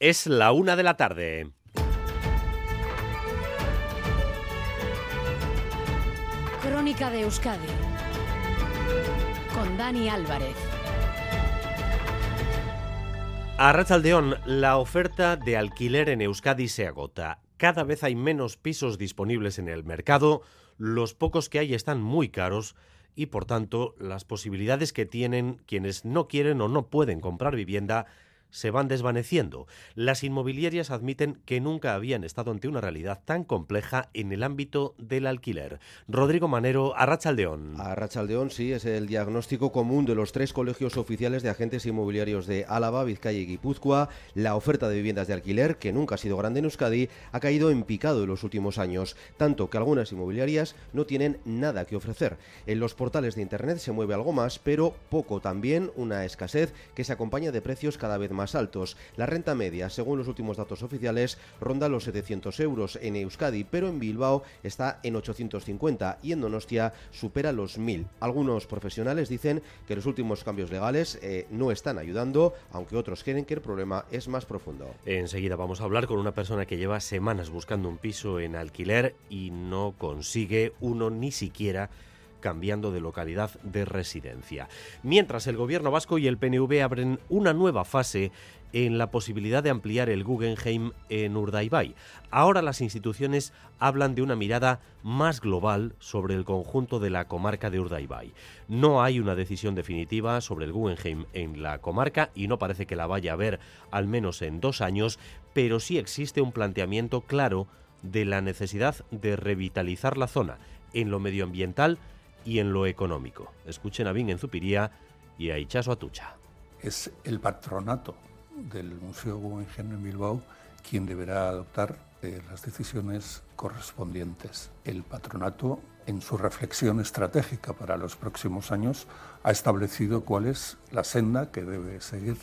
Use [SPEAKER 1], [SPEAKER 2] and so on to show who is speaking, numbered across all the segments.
[SPEAKER 1] Es la una de la tarde.
[SPEAKER 2] Crónica de Euskadi con Dani Álvarez.
[SPEAKER 1] A Rachaldeón, la oferta de alquiler en Euskadi se agota. Cada vez hay menos pisos disponibles en el mercado, los pocos que hay están muy caros y por tanto las posibilidades que tienen quienes no quieren o no pueden comprar vivienda se van desvaneciendo. Las inmobiliarias admiten que nunca habían estado ante una realidad tan compleja en el ámbito del alquiler. Rodrigo Manero, Arrachaldeón.
[SPEAKER 3] Arrachaldeón, sí, es el diagnóstico común de los tres colegios oficiales de agentes inmobiliarios de Álava, Vizcaya y Guipúzcoa. La oferta de viviendas de alquiler, que nunca ha sido grande en Euskadi, ha caído en picado en los últimos años, tanto que algunas inmobiliarias no tienen nada que ofrecer. En los portales de Internet se mueve algo más, pero poco también, una escasez que se acompaña de precios cada vez más La renta media, según los últimos datos oficiales, ronda los 700 euros en Euskadi, pero en Bilbao está en 850 y en Donostia supera los 1000. Algunos profesionales dicen que los últimos cambios legales eh, no están ayudando, aunque otros creen que el problema es más profundo.
[SPEAKER 1] Enseguida vamos a hablar con una persona que lleva semanas buscando un piso en alquiler y no consigue uno ni siquiera cambiando de localidad de residencia. Mientras el gobierno vasco y el PNV abren una nueva fase en la posibilidad de ampliar el Guggenheim en Urdaibai. Ahora las instituciones hablan de una mirada más global sobre el conjunto de la comarca de Urdaibai. No hay una decisión definitiva sobre el Guggenheim en la comarca y no parece que la vaya a haber al menos en dos años, pero sí existe un planteamiento claro de la necesidad de revitalizar la zona en lo medioambiental y en lo económico. Escuchen a Vin en Zupiría y a Ichaso Atucha.
[SPEAKER 4] Es el patronato del Museo Guggenheim en Bilbao quien deberá adoptar eh, las decisiones correspondientes. El patronato, en su reflexión estratégica para los próximos años, ha establecido cuál es la senda que debe seguir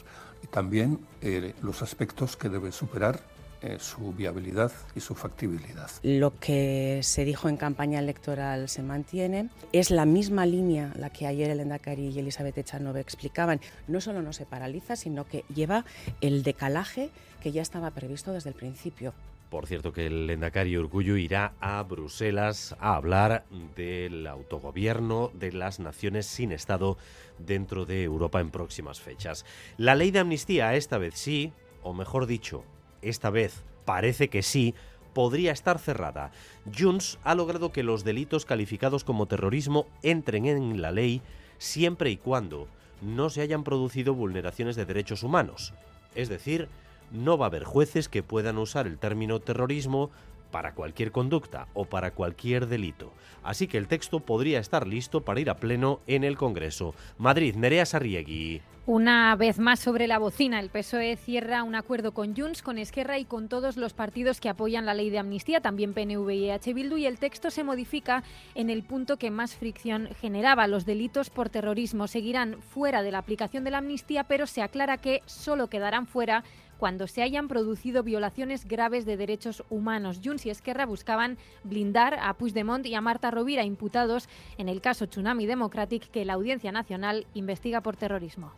[SPEAKER 4] y también eh, los aspectos que debe superar eh, su viabilidad y su factibilidad.
[SPEAKER 5] Lo que se dijo en campaña electoral se mantiene. Es la misma línea la que ayer el Endacari y Elizabeth Echanove explicaban. No solo no se paraliza, sino que lleva el decalaje que ya estaba previsto desde el principio.
[SPEAKER 1] Por cierto que el Endacari Orgullo irá a Bruselas a hablar del autogobierno de las naciones sin Estado dentro de Europa en próximas fechas. La ley de amnistía esta vez sí, o mejor dicho, esta vez parece que sí, podría estar cerrada. Junts ha logrado que los delitos calificados como terrorismo entren en la ley siempre y cuando no se hayan producido vulneraciones de derechos humanos. Es decir, no va a haber jueces que puedan usar el término terrorismo para cualquier conducta o para cualquier delito. Así que el texto podría estar listo para ir a pleno en el Congreso. Madrid, Nerea Sarriegui.
[SPEAKER 6] Una vez más sobre la bocina, el PSOE cierra un acuerdo con Junts, con Esquerra y con todos los partidos que apoyan la ley de amnistía, también PNV y EH Bildu, y el texto se modifica en el punto que más fricción generaba. Los delitos por terrorismo seguirán fuera de la aplicación de la amnistía, pero se aclara que solo quedarán fuera cuando se hayan producido violaciones graves de derechos humanos. Junts y Esquerra buscaban blindar a Puigdemont y a Marta Rovira, imputados en el caso Tsunami Democratic que la Audiencia Nacional investiga por terrorismo.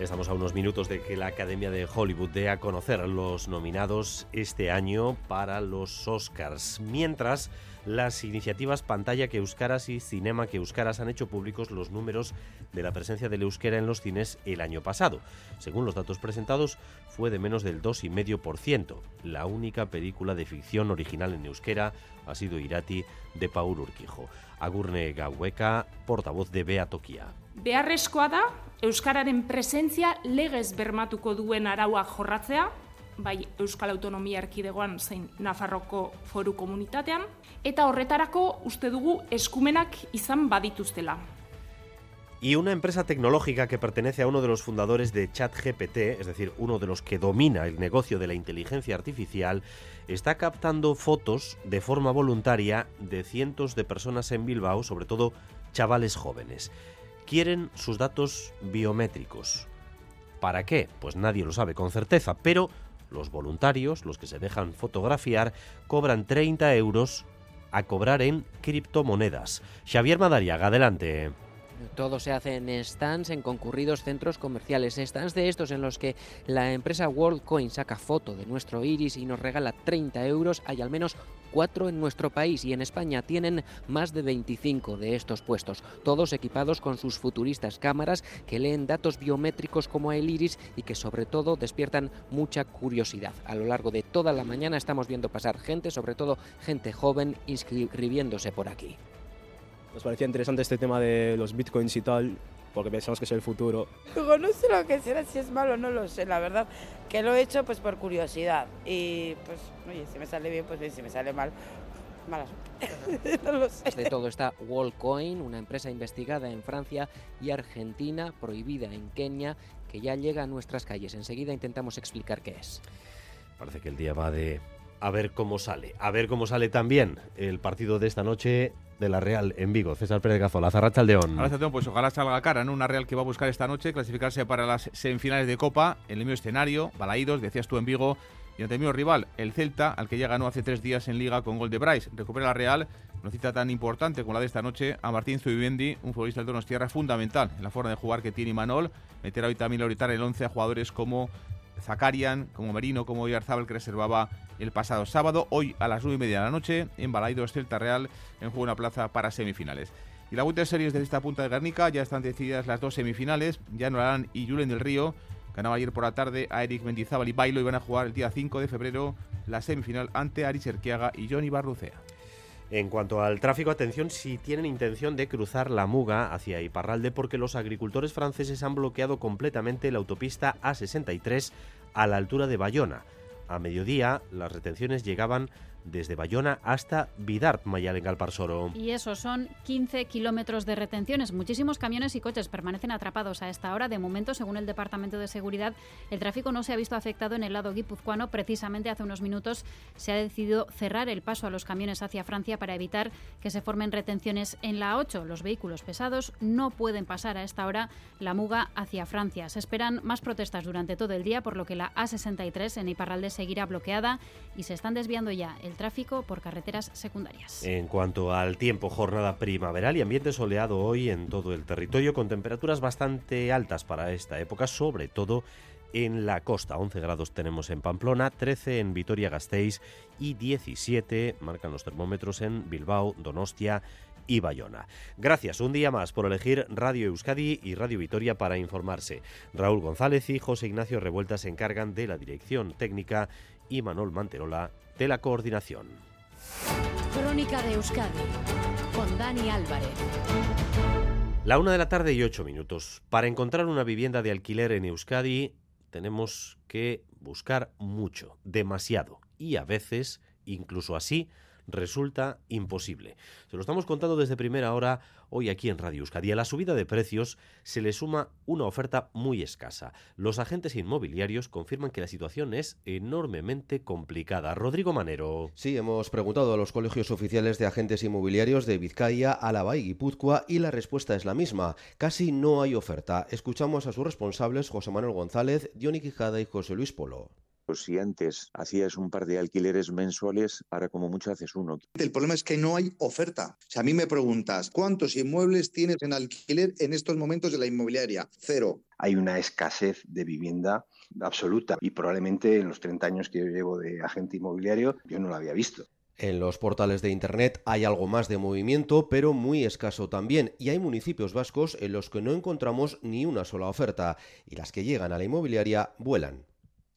[SPEAKER 1] Estamos a unos minutos de que la Academia de Hollywood dé a conocer los nominados este año para los Oscars. Mientras, las iniciativas Pantalla que Euskaras y Cinema que Euskaras han hecho públicos los números de la presencia del euskera en los cines el año pasado. Según los datos presentados, fue de menos del 2,5%. La única película de ficción original en euskera ha sido Irati de Paul Urquijo. Agurne Gaueka, portavoz de Bea Tokia.
[SPEAKER 7] Beharrezkoa da euskararen presentzia legez bermatuko duen araua jorratzea, bai Euskal Autonomia Erkidegoan zein Nafarroko Foru Komunitatean, eta horretarako uste dugu eskumenak izan badituztela.
[SPEAKER 1] Y una empresa tecnológica que pertenece a uno de los fundadores de ChatGPT, es decir, uno de los que domina el negocio de la inteligencia artificial, está captando fotos de forma voluntaria de cientos de personas en Bilbao, sobre todo chavales jóvenes quieren sus datos biométricos. ¿Para qué? Pues nadie lo sabe con certeza, pero los voluntarios, los que se dejan fotografiar, cobran 30 euros a cobrar en criptomonedas. Xavier Madariaga, adelante.
[SPEAKER 8] Todo se hace en stands en concurridos centros comerciales, stands de estos en los que la empresa WorldCoin saca foto de nuestro iris y nos regala 30 euros. Hay al menos cuatro en nuestro país y en España tienen más de 25 de estos puestos, todos equipados con sus futuristas cámaras que leen datos biométricos como el iris y que sobre todo despiertan mucha curiosidad. A lo largo de toda la mañana estamos viendo pasar gente, sobre todo gente joven, inscribiéndose por aquí.
[SPEAKER 9] Nos parecía interesante este tema de los bitcoins y tal, porque pensamos que es el futuro.
[SPEAKER 10] Digo, no sé lo que será, si es malo, no lo sé, la verdad. Que lo he hecho pues por curiosidad. Y pues, oye, si me sale bien, pues bien, si me sale mal, mala suerte. no lo sé.
[SPEAKER 8] De todo está Wallcoin, una empresa investigada en Francia y Argentina, prohibida en Kenia, que ya llega a nuestras calles. Enseguida intentamos explicar qué es.
[SPEAKER 1] Parece que el día va de a ver cómo sale. A ver cómo sale también el partido de esta noche de la Real en Vigo. César Pérez Gazola, Zarracha Aldeón.
[SPEAKER 11] León. pues ojalá salga cara, en Una Real que va a buscar esta noche clasificarse para las semifinales de Copa en el mismo escenario, Balaídos, decías tú en Vigo, y ante el mismo rival, el Celta, al que ya ganó hace tres días en Liga con gol de Bryce. Recupera la Real, una cita tan importante como la de esta noche, a Martín Zubimendi, un futbolista del Tierra fundamental en la forma de jugar que tiene Manol. Meterá hoy también ahorita el 11 a jugadores como Zacarian, como Merino, como Oyarzábal, que reservaba el pasado sábado. Hoy a las 9 y media de la noche, en Balaidos Celta Real, en juego una plaza para semifinales. Y la de series de esta punta de Guernica ya están decididas las dos semifinales. Jan Orán y Julen del Río ganaba ayer por la tarde a Eric Mendizábal y Bailo y van a jugar el día 5 de febrero la semifinal ante Aris Erquiaga y Johnny Barrucea.
[SPEAKER 1] En cuanto al tráfico, atención si tienen intención de cruzar la Muga hacia Iparralde porque los agricultores franceses han bloqueado completamente la autopista A63 a la altura de Bayona. A mediodía las retenciones llegaban desde Bayona hasta Vidart, Mayal en Parsoro.
[SPEAKER 12] Y eso son 15 kilómetros de retenciones. Muchísimos camiones y coches permanecen atrapados a esta hora. De momento, según el Departamento de Seguridad, el tráfico no se ha visto afectado en el lado guipuzcoano. Precisamente hace unos minutos se ha decidido cerrar el paso a los camiones hacia Francia para evitar que se formen retenciones en la 8. Los vehículos pesados no pueden pasar a esta hora la muga hacia Francia. Se esperan más protestas durante todo el día, por lo que la A63 en Iparralde seguirá bloqueada y se están desviando ya el tráfico por carreteras secundarias.
[SPEAKER 1] En cuanto al tiempo, jornada primaveral y ambiente soleado hoy en todo el territorio con temperaturas bastante altas para esta época, sobre todo en la costa. 11 grados tenemos en Pamplona, 13 en Vitoria-Gasteiz y 17 marcan los termómetros en Bilbao, Donostia y Bayona. Gracias un día más por elegir Radio Euskadi y Radio Vitoria para informarse. Raúl González y José Ignacio Revuelta se encargan de la dirección técnica y Manol Manterola de la coordinación.
[SPEAKER 2] Crónica de Euskadi con Dani Álvarez.
[SPEAKER 1] La una de la tarde y ocho minutos. Para encontrar una vivienda de alquiler en Euskadi tenemos que buscar mucho, demasiado y a veces, incluso así, resulta imposible. Se lo estamos contando desde primera hora hoy aquí en Radio Euskadi. A la subida de precios se le suma una oferta muy escasa. Los agentes inmobiliarios confirman que la situación es enormemente complicada. Rodrigo Manero.
[SPEAKER 3] Sí, hemos preguntado a los colegios oficiales de agentes inmobiliarios de Vizcaya, Álava y Guipúzcoa y la respuesta es la misma. Casi no hay oferta. Escuchamos a sus responsables José Manuel González, Diony Quijada y José Luis Polo.
[SPEAKER 13] Pues si antes hacías un par de alquileres mensuales, ahora como mucho haces uno.
[SPEAKER 14] El problema es que no hay oferta. Si a mí me preguntas, ¿cuántos inmuebles tienes en alquiler en estos momentos de la inmobiliaria? Cero.
[SPEAKER 15] Hay una escasez de vivienda absoluta y probablemente en los 30 años que yo llevo de agente inmobiliario yo no lo había visto.
[SPEAKER 3] En los portales de Internet hay algo más de movimiento, pero muy escaso también, y hay municipios vascos en los que no encontramos ni una sola oferta, y las que llegan a la inmobiliaria vuelan.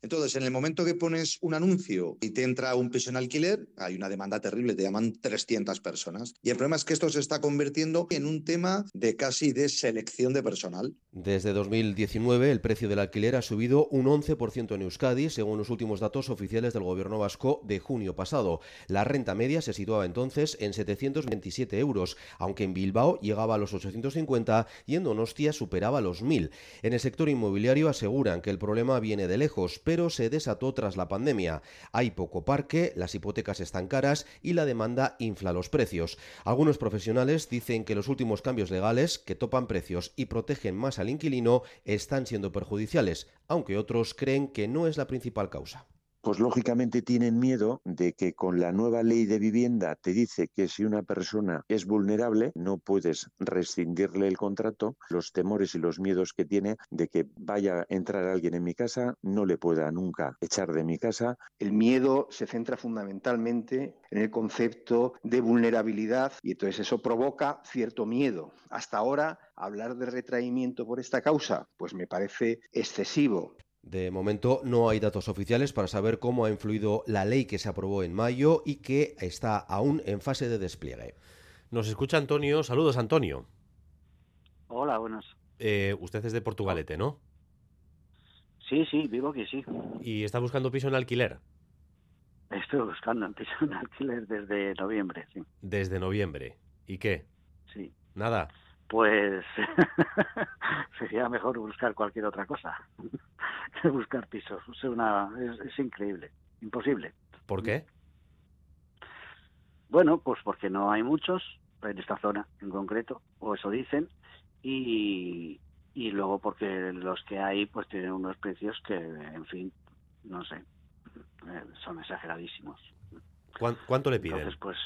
[SPEAKER 14] Entonces, en el momento que pones un anuncio y te entra un piso en alquiler, hay una demanda terrible, te llaman 300 personas. Y el problema es que esto se está convirtiendo en un tema de casi de selección de personal.
[SPEAKER 3] Desde 2019, el precio del alquiler ha subido un 11% en Euskadi, según los últimos datos oficiales del gobierno vasco de junio pasado. La renta media se situaba entonces en 727 euros, aunque en Bilbao llegaba a los 850 y en Donostia superaba los 1000. En el sector inmobiliario aseguran que el problema viene de lejos, pero se desató tras la pandemia. Hay poco parque, las hipotecas están caras y la demanda infla los precios. Algunos profesionales dicen que los últimos cambios legales que topan precios y protegen más al inquilino están siendo perjudiciales, aunque otros creen que no es la principal causa.
[SPEAKER 16] Pues lógicamente tienen miedo de que con la nueva ley de vivienda te dice que si una persona es vulnerable no puedes rescindirle el contrato, los temores y los miedos que tiene de que vaya a entrar alguien en mi casa, no le pueda nunca echar de mi casa.
[SPEAKER 15] El miedo se centra fundamentalmente en el concepto de vulnerabilidad y entonces eso provoca cierto miedo. Hasta ahora, hablar de retraimiento por esta causa, pues me parece excesivo.
[SPEAKER 3] De momento no hay datos oficiales para saber cómo ha influido la ley que se aprobó en mayo y que está aún en fase de despliegue.
[SPEAKER 1] Nos escucha Antonio. Saludos, Antonio.
[SPEAKER 17] Hola, buenas.
[SPEAKER 1] Eh, usted es de Portugalete, ¿no?
[SPEAKER 17] Sí, sí, vivo aquí, sí.
[SPEAKER 1] ¿Y está buscando piso en alquiler?
[SPEAKER 17] Estoy buscando un piso en alquiler desde noviembre, sí.
[SPEAKER 1] Desde noviembre. ¿Y qué?
[SPEAKER 17] Sí.
[SPEAKER 1] Nada.
[SPEAKER 17] Pues sería mejor buscar cualquier otra cosa que buscar pisos. Es, una, es, es increíble, imposible.
[SPEAKER 1] ¿Por qué?
[SPEAKER 17] Bueno, pues porque no hay muchos en esta zona en concreto, o eso dicen, y, y luego porque los que hay pues tienen unos precios que, en fin, no sé, eh, son exageradísimos.
[SPEAKER 1] ¿Cuánto le piden?
[SPEAKER 17] Entonces, pues,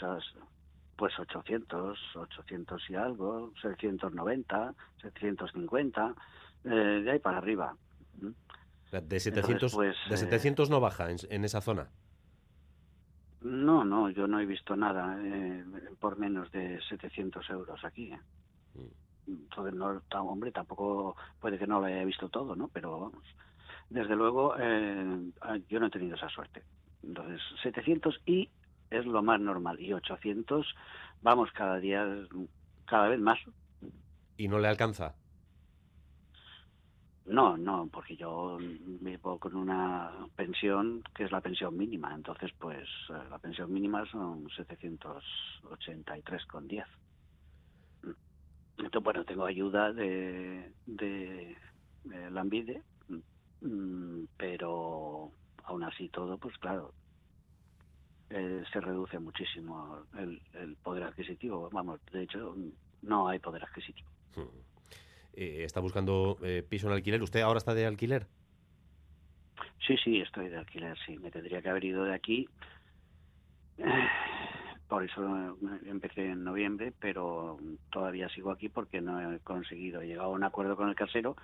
[SPEAKER 17] pues 800, 800 y algo, 790, 750, eh, de ahí para arriba.
[SPEAKER 1] De 700,
[SPEAKER 17] pues,
[SPEAKER 1] de 700 no baja en, en, esa zona.
[SPEAKER 17] No, no, yo no he visto nada eh, por menos de 700 euros aquí. ¿eh? Entonces, no, hombre, tampoco puede que no lo haya visto todo, ¿no? Pero vamos, desde luego eh, yo no he tenido esa suerte. Entonces, 700 y es lo más normal. Y 800, vamos, cada día, cada vez más.
[SPEAKER 1] ¿Y no le alcanza?
[SPEAKER 17] No, no, porque yo vivo con una pensión que es la pensión mínima. Entonces, pues la pensión mínima son 783,10. Entonces, bueno, tengo ayuda de, de, de la Ambide, pero aún así todo, pues claro, eh, se reduce muchísimo el, el, poder adquisitivo. Vamos, de hecho, no hay poder adquisitivo.
[SPEAKER 1] Eh, ¿Está buscando eh, piso en alquiler? ¿Usted ahora está de alquiler?
[SPEAKER 17] Sí, sí, estoy de alquiler, sí. Me tendría que haber ido de aquí. Por eso empecé en noviembre, pero todavía sigo aquí porque no he conseguido. He llegado a un acuerdo con el casero,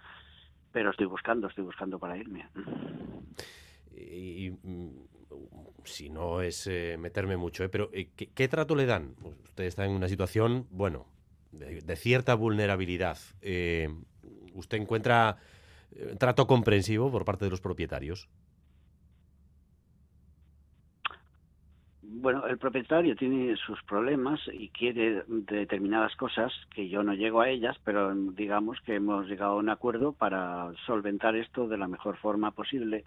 [SPEAKER 17] pero estoy buscando, estoy buscando para irme.
[SPEAKER 1] Y, y si no es eh, meterme mucho, ¿eh? pero ¿qué, ¿qué, trato le dan? Usted está en una situación, bueno, de, cierta vulnerabilidad. Eh, ¿Usted encuentra trato comprensivo por parte de los propietarios?
[SPEAKER 17] Bueno, el propietario tiene sus problemas y quiere determinadas cosas que yo no llego a ellas, pero digamos que hemos llegado a un acuerdo para solventar esto de la mejor forma posible,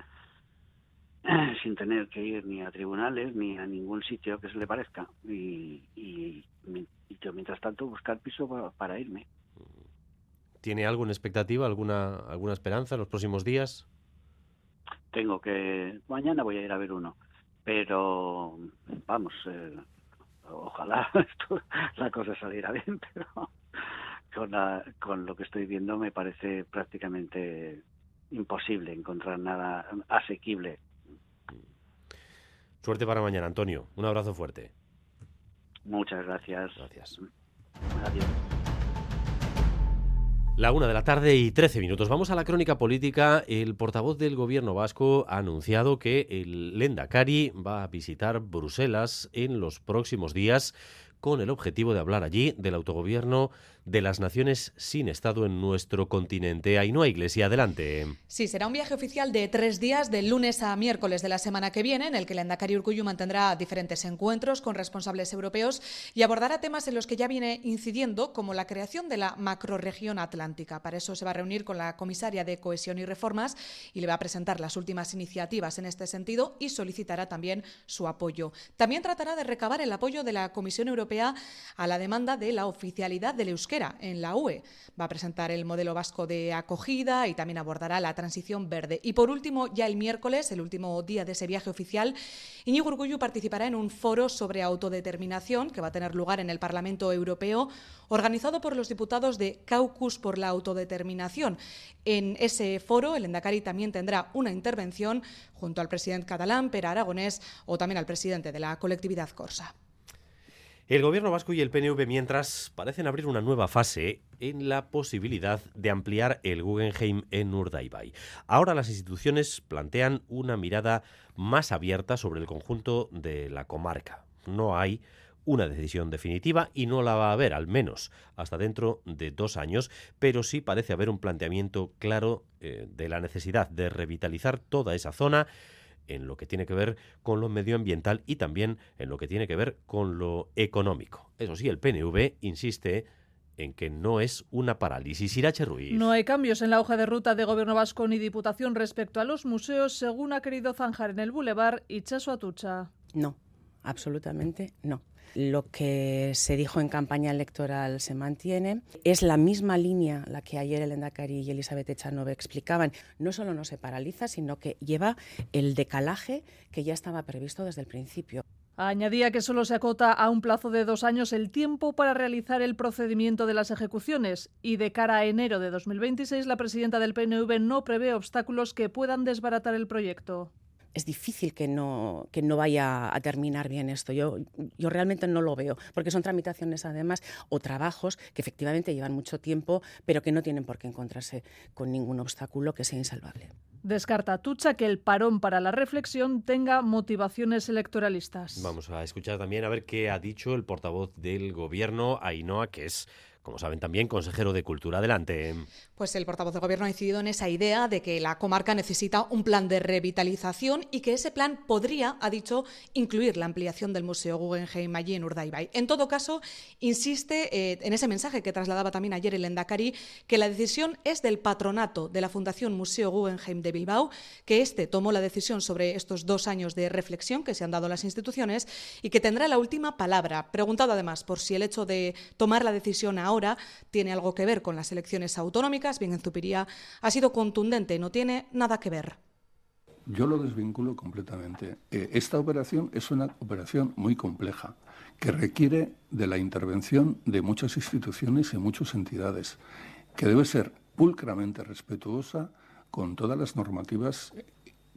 [SPEAKER 17] sin tener que ir ni a tribunales ni a ningún sitio que se le parezca. Y, y, y yo, mientras tanto, buscar piso para, para, irme.
[SPEAKER 1] ¿Tiene algo en expectativa, alguna, alguna esperanza en los próximos días?
[SPEAKER 17] Tengo que. Mañana voy a ir a ver uno pero vamos, eh, ojalá esto, la cosa saliera bien, pero con, la, con lo que estoy viendo me parece prácticamente imposible encontrar nada asequible.
[SPEAKER 1] Suerte para mañana, Antonio. Un abrazo fuerte.
[SPEAKER 17] Muchas gracias.
[SPEAKER 1] Gracias.
[SPEAKER 17] Adiós.
[SPEAKER 1] La una de la tarde y 13 minutos. Vamos a la crónica política. El portavoz del gobierno vasco ha anunciado que el Lendakari va a visitar Bruselas en los próximos días con el objetivo de hablar allí del autogobierno de las naciones sin Estado en nuestro continente. Ainhoa Iglesia, adelante.
[SPEAKER 18] Sí, será un viaje oficial de tres días, del lunes a miércoles de la semana que viene, en el que el Endacari Urcuyu mantendrá diferentes encuentros con responsables europeos y abordará temas en los que ya viene incidiendo, como la creación de la macroregión atlántica. Para eso se va a reunir con la comisaria de Cohesión y Reformas y le va a presentar las últimas iniciativas en este sentido y solicitará también su apoyo. También tratará de recabar el apoyo de la Comisión Europea a la demanda de la oficialidad del euskera en la UE. Va a presentar el modelo vasco de acogida y también abordará la transición verde. Y por último, ya el miércoles, el último día de ese viaje oficial, Iñigo Urkullu participará en un foro sobre autodeterminación que va a tener lugar en el Parlamento Europeo, organizado por los diputados de Caucus por la Autodeterminación. En ese foro, el Endacari también tendrá una intervención junto al presidente catalán, Pera Aragonés, o también al presidente de la colectividad Corsa.
[SPEAKER 1] El gobierno vasco y el PNV, mientras, parecen abrir una nueva fase en la posibilidad de ampliar el Guggenheim en Urdaibai. Ahora las instituciones plantean una mirada más abierta sobre el conjunto de la comarca. No hay una decisión definitiva y no la va a haber, al menos hasta dentro de dos años, pero sí parece haber un planteamiento claro eh, de la necesidad de revitalizar toda esa zona en lo que tiene que ver con lo medioambiental y también en lo que tiene que ver con lo económico. Eso sí, el PNV insiste en que no es una parálisis. Irache Ruiz.
[SPEAKER 19] No hay cambios en la hoja de ruta de Gobierno Vasco ni Diputación respecto a los museos, según ha querido zanjar en el Boulevard Chaso Atucha.
[SPEAKER 5] No, absolutamente no. Lo que se dijo en campaña electoral se mantiene. Es la misma línea la que ayer el Endacari y Elizabeth Echanove explicaban. No solo no se paraliza, sino que lleva el decalaje que ya estaba previsto desde el principio.
[SPEAKER 19] Añadía que solo se acota a un plazo de dos años el tiempo para realizar el procedimiento de las ejecuciones y de cara a enero de 2026 la presidenta del PNV no prevé obstáculos que puedan desbaratar el proyecto
[SPEAKER 5] es difícil que no, que no vaya a terminar bien esto. Yo, yo realmente no lo veo, porque son tramitaciones además o trabajos que efectivamente llevan mucho tiempo, pero que no tienen por qué encontrarse con ningún obstáculo que sea insalvable.
[SPEAKER 19] Descarta Tucha que el parón para la reflexión tenga motivaciones electoralistas.
[SPEAKER 1] Vamos a escuchar también a ver qué ha dicho el portavoz del gobierno, Ainhoa, que es como saben también, consejero de Cultura. Adelante.
[SPEAKER 18] Pues el portavoz del Gobierno ha incidido en esa idea de que la comarca necesita un plan de revitalización y que ese plan podría, ha dicho, incluir la ampliación del Museo Guggenheim allí en Urdaibai. En todo caso, insiste eh, en ese mensaje que trasladaba también ayer el Endacari, que la decisión es del patronato de la Fundación Museo Guggenheim de Bilbao, que este tomó la decisión sobre estos dos años de reflexión que se han dado las instituciones y que tendrá la última palabra. Preguntado además por si el hecho de tomar la decisión ahora tiene algo que ver con las elecciones autonómicas, bien en Zupiría ha sido contundente, no tiene nada que ver.
[SPEAKER 4] Yo lo desvinculo completamente. Eh, esta operación es una operación muy compleja que requiere de la intervención de muchas instituciones y muchas entidades, que debe ser pulcramente respetuosa con todas las normativas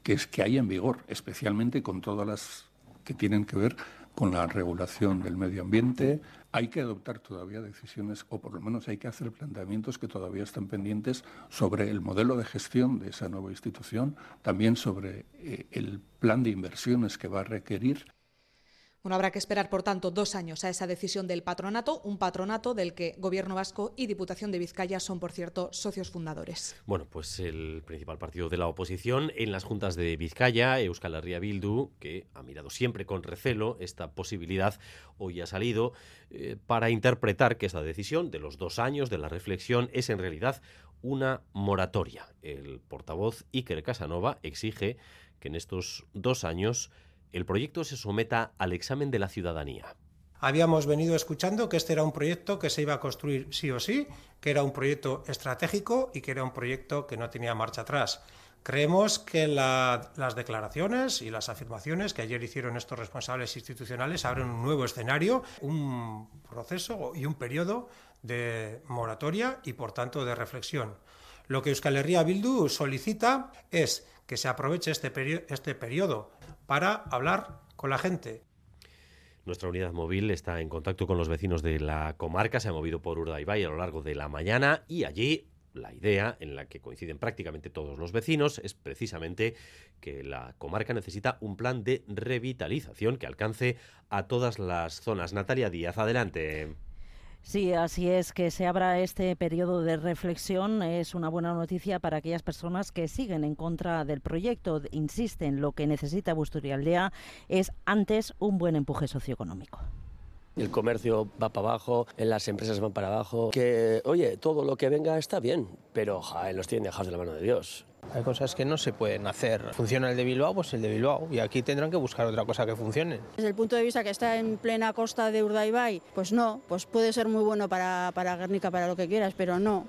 [SPEAKER 4] que hay en vigor, especialmente con todas las que tienen que ver con la regulación del medio ambiente. Hay que adoptar todavía decisiones, o por lo menos hay que hacer planteamientos que todavía están pendientes sobre el modelo de gestión de esa nueva institución, también sobre eh, el plan de inversiones que va a requerir
[SPEAKER 18] bueno, habrá que esperar, por tanto, dos años a esa decisión del patronato, un patronato del que Gobierno Vasco y Diputación de Vizcaya son, por cierto, socios fundadores.
[SPEAKER 1] Bueno, pues el principal partido de la oposición en las juntas de Vizcaya, Euskal Herria Bildu, que ha mirado siempre con recelo esta posibilidad, hoy ha salido eh, para interpretar que esta decisión de los dos años de la reflexión es en realidad una moratoria. El portavoz Iker Casanova exige que en estos dos años el proyecto se someta al examen de la ciudadanía.
[SPEAKER 20] Habíamos venido escuchando que este era un proyecto que se iba a construir sí o sí, que era un proyecto estratégico y que era un proyecto que no tenía marcha atrás. Creemos que las declaraciones y las afirmaciones que ayer hicieron estos responsables institucionales abren un nuevo escenario, un proceso y un periodo de moratoria y, por tanto, de reflexión. Lo que Euskal Herria Bildu solicita es que se aproveche este, este periodo para hablar con la gente.
[SPEAKER 1] Nuestra unidad móvil está en contacto con los vecinos de la comarca, se ha movido por Urdaibai a lo largo de la mañana y allí la idea en la que coinciden prácticamente todos los vecinos es precisamente que la comarca necesita un plan de revitalización que alcance a todas las zonas. Natalia Díaz, adelante.
[SPEAKER 21] Sí, así es que se abra este periodo de reflexión. Es una buena noticia para aquellas personas que siguen en contra del proyecto. Insisten, lo que necesita Busturialdea es antes un buen empuje socioeconómico.
[SPEAKER 22] El comercio va para abajo, las empresas van para abajo. Que, oye, todo lo que venga está bien, pero los tienen dejados de la mano de Dios.
[SPEAKER 23] Hay cosas que no se pueden hacer. Funciona el de Bilbao, pues el de Bilbao. Y aquí tendrán que buscar otra cosa que funcione.
[SPEAKER 24] Desde el punto de vista que está en plena costa de Urdaibai, pues no, pues puede ser muy bueno para, para Guernica, para lo que quieras, pero no.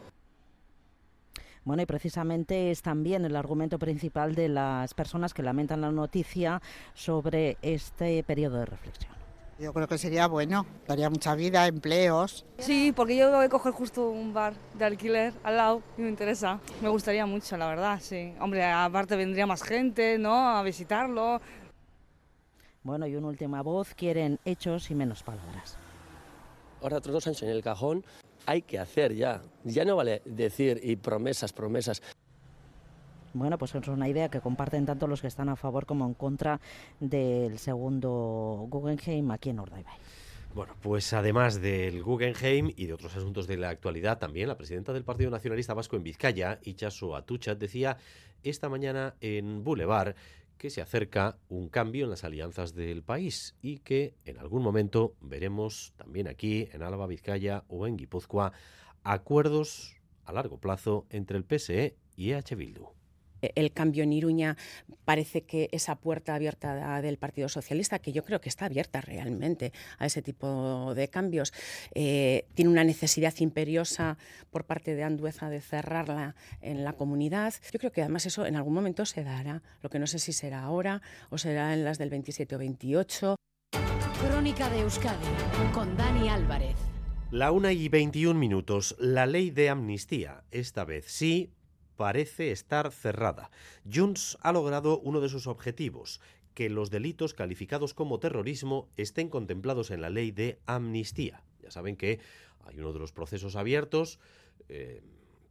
[SPEAKER 21] Bueno, y precisamente es también el argumento principal de las personas que lamentan la noticia sobre este periodo de reflexión.
[SPEAKER 25] Yo creo que sería bueno, daría mucha vida, empleos.
[SPEAKER 26] Sí, porque yo voy a coger justo un bar de alquiler al lado y me interesa. Me gustaría mucho, la verdad, sí. Hombre, aparte vendría más gente, ¿no? A visitarlo.
[SPEAKER 21] Bueno, y una última voz, quieren hechos y menos palabras.
[SPEAKER 22] Ahora otros dos años en el cajón, hay que hacer ya. Ya no vale decir y promesas, promesas.
[SPEAKER 21] Bueno, pues es una idea que comparten tanto los que están a favor como en contra del segundo Guggenheim aquí en Urdaibai.
[SPEAKER 1] Bueno, pues además del Guggenheim y de otros asuntos de la actualidad, también la presidenta del Partido Nacionalista Vasco en Vizcaya, Ichaso Atuchat, decía esta mañana en Boulevard que se acerca un cambio en las alianzas del país y que en algún momento veremos también aquí en Álava, Vizcaya o en Guipúzcoa acuerdos a largo plazo entre el PSE y EH Bildu
[SPEAKER 5] el cambio en Iruña parece que esa puerta abierta del Partido Socialista, que yo creo que está abierta realmente a ese tipo de cambios, eh, tiene una necesidad imperiosa por parte de Andueza de cerrarla en la comunidad. Yo creo que además eso en algún momento se dará, lo que no sé si será ahora o será en las del 27 o 28.
[SPEAKER 2] Crónica de Euskadi con Dani Álvarez.
[SPEAKER 1] La una y 21 minutos. La ley de amnistía, esta vez sí, parece estar cerrada. Junts ha logrado uno de sus objetivos, que los delitos calificados como terrorismo estén contemplados en la ley de amnistía. Ya saben que hay uno de los procesos abiertos, eh,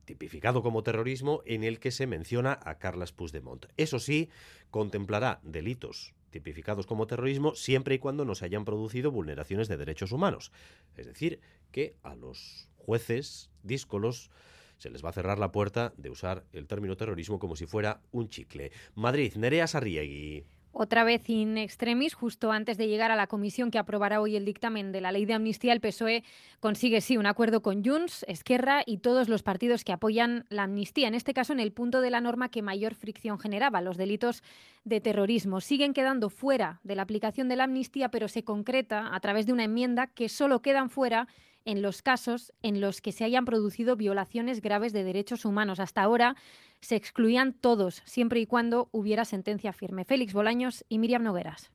[SPEAKER 1] tipificado como terrorismo, en el que se menciona a Carlas Puigdemont. Eso sí, contemplará delitos tipificados como terrorismo siempre y cuando no se hayan producido vulneraciones de derechos humanos. Es decir, que a los jueces díscolos se les va a cerrar la puerta de usar el término terrorismo como si fuera un chicle. Madrid, Nerea Sarriegui.
[SPEAKER 6] Otra vez in extremis, justo antes de llegar a la comisión que aprobará hoy el dictamen de la ley de amnistía, el PSOE consigue sí un acuerdo con Junts, Esquerra y todos los partidos que apoyan la amnistía, en este caso en el punto de la norma que mayor fricción generaba, los delitos de terrorismo. Siguen quedando fuera de la aplicación de la amnistía, pero se concreta a través de una enmienda que solo quedan fuera en los casos en los que se hayan producido violaciones graves de derechos humanos. Hasta ahora se excluían todos, siempre y cuando hubiera sentencia firme. Félix Bolaños y Miriam Nogueras.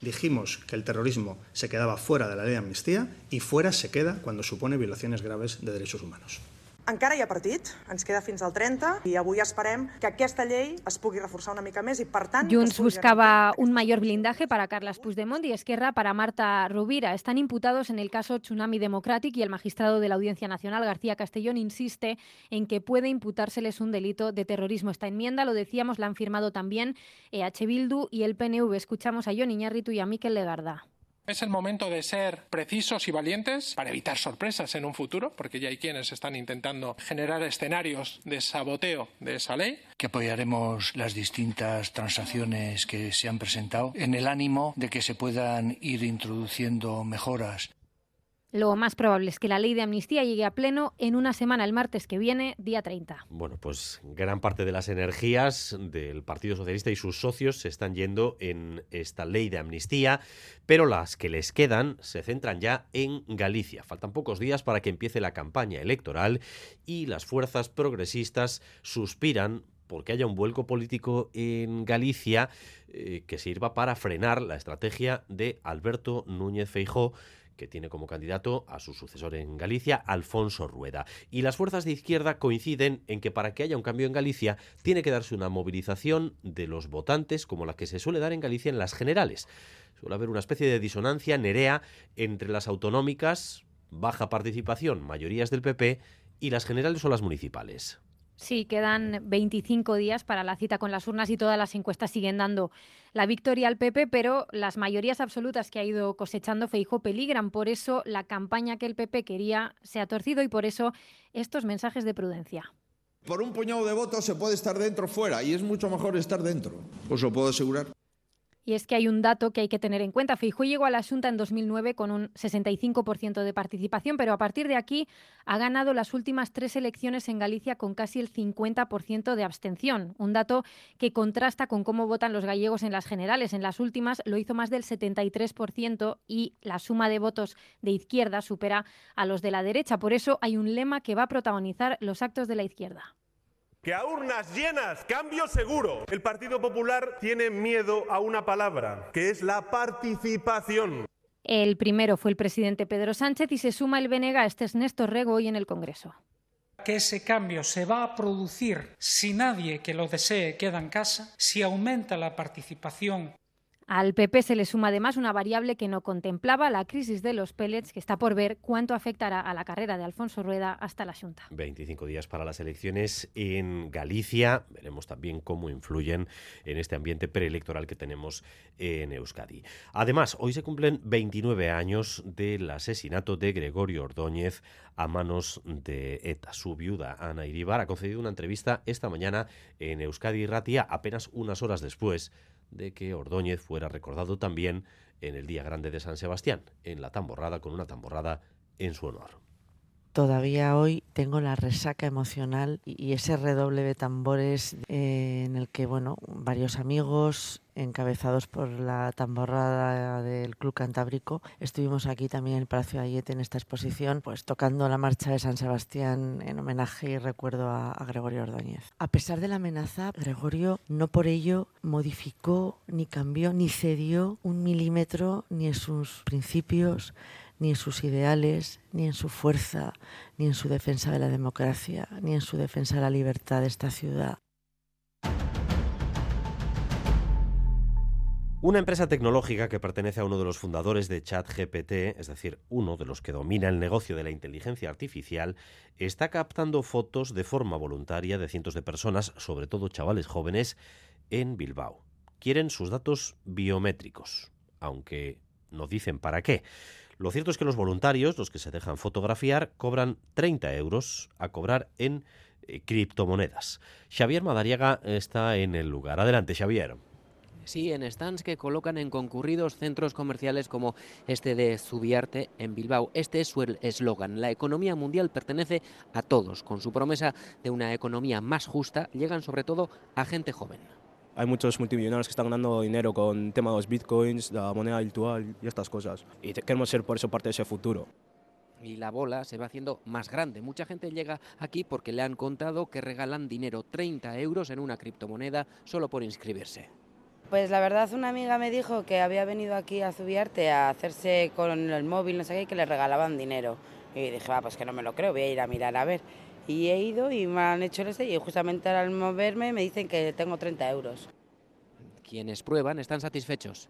[SPEAKER 27] Dijimos que el terrorismo se quedaba fuera de la ley de amnistía y fuera se queda cuando supone violaciones graves de derechos humanos.
[SPEAKER 28] Encara hi ha partit, ens queda fins al 30 i avui esperem que aquesta llei es pugui reforçar una mica més i per tant...
[SPEAKER 6] Junts buscaba un mayor blindaje para Carles Puigdemont y Esquerra para Marta Rubira. Están imputados en el caso Tsunami Democratic y el magistrado de la Audiencia Nacional, García Castellón, insiste en que puede imputárseles un delito de terrorismo. Esta enmienda, lo decíamos, la han firmado también EH Bildu y el PNV. Escuchamos a John Iñárritu y a Miquel Legarda.
[SPEAKER 29] Es el momento de ser precisos y valientes para evitar sorpresas en un futuro, porque ya hay quienes están intentando generar escenarios de saboteo de esa ley.
[SPEAKER 30] Que apoyaremos las distintas transacciones que se han presentado en el ánimo de que se puedan ir introduciendo mejoras
[SPEAKER 6] lo más probable es que la ley de amnistía llegue a pleno en una semana, el martes que viene, día 30.
[SPEAKER 1] Bueno, pues gran parte de las energías del Partido Socialista y sus socios se están yendo en esta ley de amnistía, pero las que les quedan se centran ya en Galicia. Faltan pocos días para que empiece la campaña electoral y las fuerzas progresistas suspiran porque haya un vuelco político en Galicia eh, que sirva para frenar la estrategia de Alberto Núñez Feijó que tiene como candidato a su sucesor en Galicia, Alfonso Rueda. Y las fuerzas de izquierda coinciden en que para que haya un cambio en Galicia tiene que darse una movilización de los votantes como la que se suele dar en Galicia en las generales. Suele haber una especie de disonancia nerea entre las autonómicas, baja participación, mayorías del PP, y las generales o las municipales.
[SPEAKER 6] Sí, quedan 25 días para la cita con las urnas y todas las encuestas siguen dando la victoria al PP, pero las mayorías absolutas que ha ido cosechando Feijo peligran. Por eso la campaña que el PP quería se ha torcido y por eso estos mensajes de prudencia.
[SPEAKER 31] Por un puñado de votos se puede estar dentro o fuera y es mucho mejor estar dentro, os lo puedo asegurar.
[SPEAKER 6] Y es que hay un dato que hay que tener en cuenta. Feijóo llegó a la Junta en 2009 con un 65% de participación, pero a partir de aquí ha ganado las últimas tres elecciones en Galicia con casi el 50% de abstención. Un dato que contrasta con cómo votan los gallegos en las generales. En las últimas lo hizo más del 73% y la suma de votos de izquierda supera a los de la derecha. Por eso hay un lema que va a protagonizar los actos de la izquierda.
[SPEAKER 32] Que a urnas llenas, cambio seguro. El Partido Popular tiene miedo a una palabra, que es la participación.
[SPEAKER 6] El primero fue el presidente Pedro Sánchez y se suma el Benega, este es Néstor Rego hoy en el Congreso.
[SPEAKER 33] Que ese cambio se va a producir si nadie que lo desee queda en casa, si aumenta la participación
[SPEAKER 6] al PP se le suma además una variable que no contemplaba, la crisis de los pellets, que está por ver cuánto afectará a la carrera de Alfonso Rueda hasta la Junta.
[SPEAKER 1] 25 días para las elecciones en Galicia. Veremos también cómo influyen en este ambiente preelectoral que tenemos en Euskadi. Además, hoy se cumplen 29 años del asesinato de Gregorio Ordóñez a manos de ETA. Su viuda, Ana Iribar, ha concedido una entrevista esta mañana en Euskadi Ratia, apenas unas horas después de que Ordóñez fuera recordado también en el Día Grande de San Sebastián, en la tamborrada, con una tamborrada en su honor.
[SPEAKER 34] Todavía hoy tengo la resaca emocional y ese redoble de tambores eh, en el que, bueno, varios amigos, encabezados por la tamborrada del Club Cantábrico. Estuvimos aquí también en el Palacio de Ayete en esta exposición, pues tocando la marcha de San Sebastián en homenaje y recuerdo a, Gregorio Ordóñez. A pesar de la amenaza, Gregorio no por ello modificó, ni cambió, ni cedió un milímetro ni sus principios ni en sus ideales, ni en su fuerza, ni en su defensa de la democracia, ni en su defensa de la libertad de esta ciudad.
[SPEAKER 1] Una empresa tecnológica que pertenece a uno de los fundadores de ChatGPT, es decir, uno de los que domina el negocio de la inteligencia artificial, está captando fotos de forma voluntaria de cientos de personas, sobre todo chavales jóvenes, en Bilbao. Quieren sus datos biométricos, aunque no dicen para qué. Lo cierto es que los voluntarios, los que se dejan fotografiar, cobran 30 euros a cobrar en eh, criptomonedas. Xavier Madariaga está en el lugar. Adelante, Xavier.
[SPEAKER 8] Sí, en stands que colocan en concurridos centros comerciales como este de Zubiarte en Bilbao. Este es su eslogan. La economía mundial pertenece a todos. Con su promesa de una economía más justa, llegan sobre todo a gente joven.
[SPEAKER 35] Hay muchos multimillonarios que están ganando dinero con el tema de los bitcoins, la moneda virtual y estas cosas. Y queremos ser por eso parte de ese futuro.
[SPEAKER 8] Y la bola se va haciendo más grande. Mucha gente llega aquí porque le han contado que regalan dinero, 30 euros en una criptomoneda, solo por inscribirse.
[SPEAKER 10] Pues la verdad una amiga me dijo que había venido aquí a Zubiarte a hacerse con el móvil, no sé qué, y que le regalaban dinero. Y dije, va, pues que no me lo creo, voy a ir a mirar a ver. Y he ido y me han hecho ese y justamente al moverme me dicen que tengo 30 euros.
[SPEAKER 8] Quienes prueban están satisfechos.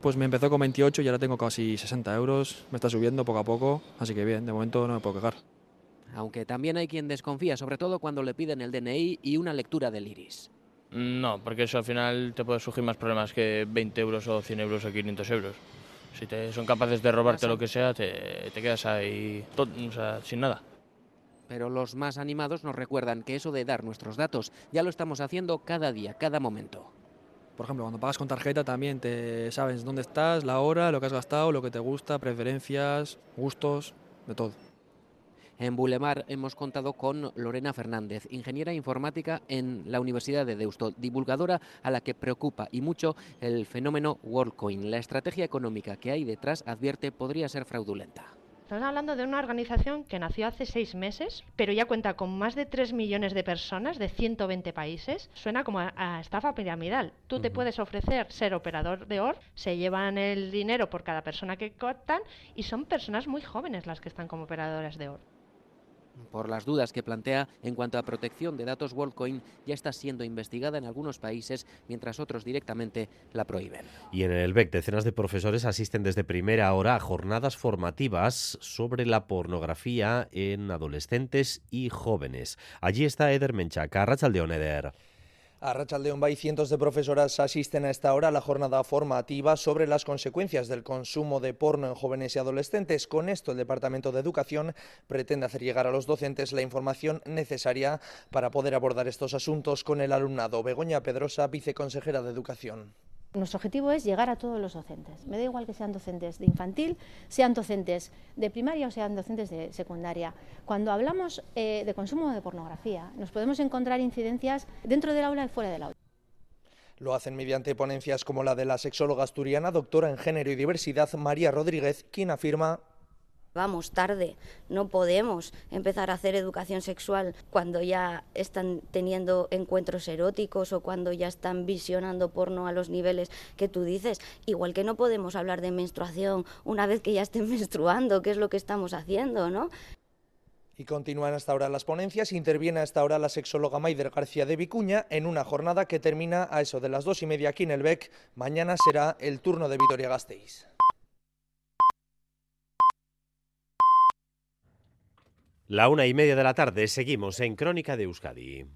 [SPEAKER 35] Pues me empezó con 28 y ahora tengo casi 60 euros. Me está subiendo poco a poco, así que bien, de momento no me puedo quejar.
[SPEAKER 8] Aunque también hay quien desconfía, sobre todo cuando le piden el DNI y una lectura del iris.
[SPEAKER 23] No, porque eso al final te puede surgir más problemas que 20 euros o 100 euros o 500 euros. Si te son capaces de robarte lo que sea, te, te quedas ahí o sea, sin nada
[SPEAKER 8] pero los más animados nos recuerdan que eso de dar nuestros datos ya lo estamos haciendo cada día, cada momento.
[SPEAKER 35] Por ejemplo, cuando pagas con tarjeta también te sabes dónde estás, la hora, lo que has gastado, lo que te gusta, preferencias, gustos, de todo.
[SPEAKER 8] En Bulemar hemos contado con Lorena Fernández, ingeniera informática en la Universidad de Deusto, divulgadora a la que preocupa y mucho el fenómeno WorldCoin. La estrategia económica que hay detrás, advierte, podría ser fraudulenta.
[SPEAKER 36] Estamos hablando de una organización que nació hace seis meses, pero ya cuenta con más de 3 millones de personas de 120 países. Suena como a, estafa piramidal. Tú te puedes ofrecer ser operador de OR, se llevan el dinero por cada persona que cortan y son personas muy jóvenes las que están como operadoras de OR
[SPEAKER 8] por las dudas que plantea en cuanto a protección de datos WorldCoin, ya está siendo investigada en algunos países, mientras otros directamente la prohíben.
[SPEAKER 1] Y en el BEC, decenas de profesores asisten desde primera hora a jornadas formativas sobre la pornografía en adolescentes y jóvenes. Allí está Eder Menchaca, Rachaldeón Eder.
[SPEAKER 37] A Rachaldeón Bay, cientos de profesoras asisten a esta hora a la jornada formativa sobre las consecuencias del consumo de porno en jóvenes y adolescentes. Con esto, el Departamento de Educación pretende hacer llegar a los docentes la información necesaria para poder abordar estos asuntos con el alumnado. Begoña Pedrosa, viceconsejera de Educación.
[SPEAKER 38] Nuestro objetivo es llegar a todos los docentes. Me da igual que sean docentes de infantil, sean docentes de primaria o sean docentes de secundaria. Cuando hablamos eh, de consumo de pornografía, nos podemos encontrar incidencias dentro del aula y fuera del aula.
[SPEAKER 14] Lo hacen mediante ponencias como la de la sexóloga asturiana, doctora en género y diversidad, María Rodríguez, quien afirma
[SPEAKER 39] Vamos tarde, no podemos empezar a hacer educación sexual cuando ya están teniendo encuentros eróticos o cuando ya están visionando porno a los niveles que tú dices. Igual que no podemos hablar de menstruación una vez que ya estén menstruando, que es lo que estamos haciendo, ¿no?
[SPEAKER 14] Y continúan hasta ahora las ponencias. Interviene hasta ahora la sexóloga Maider García de Vicuña en una jornada que termina a eso de las dos y media aquí en el BEC. Mañana será el turno de Vitoria Gasteiz.
[SPEAKER 1] La una y media de la tarde seguimos en Crónica de Euskadi.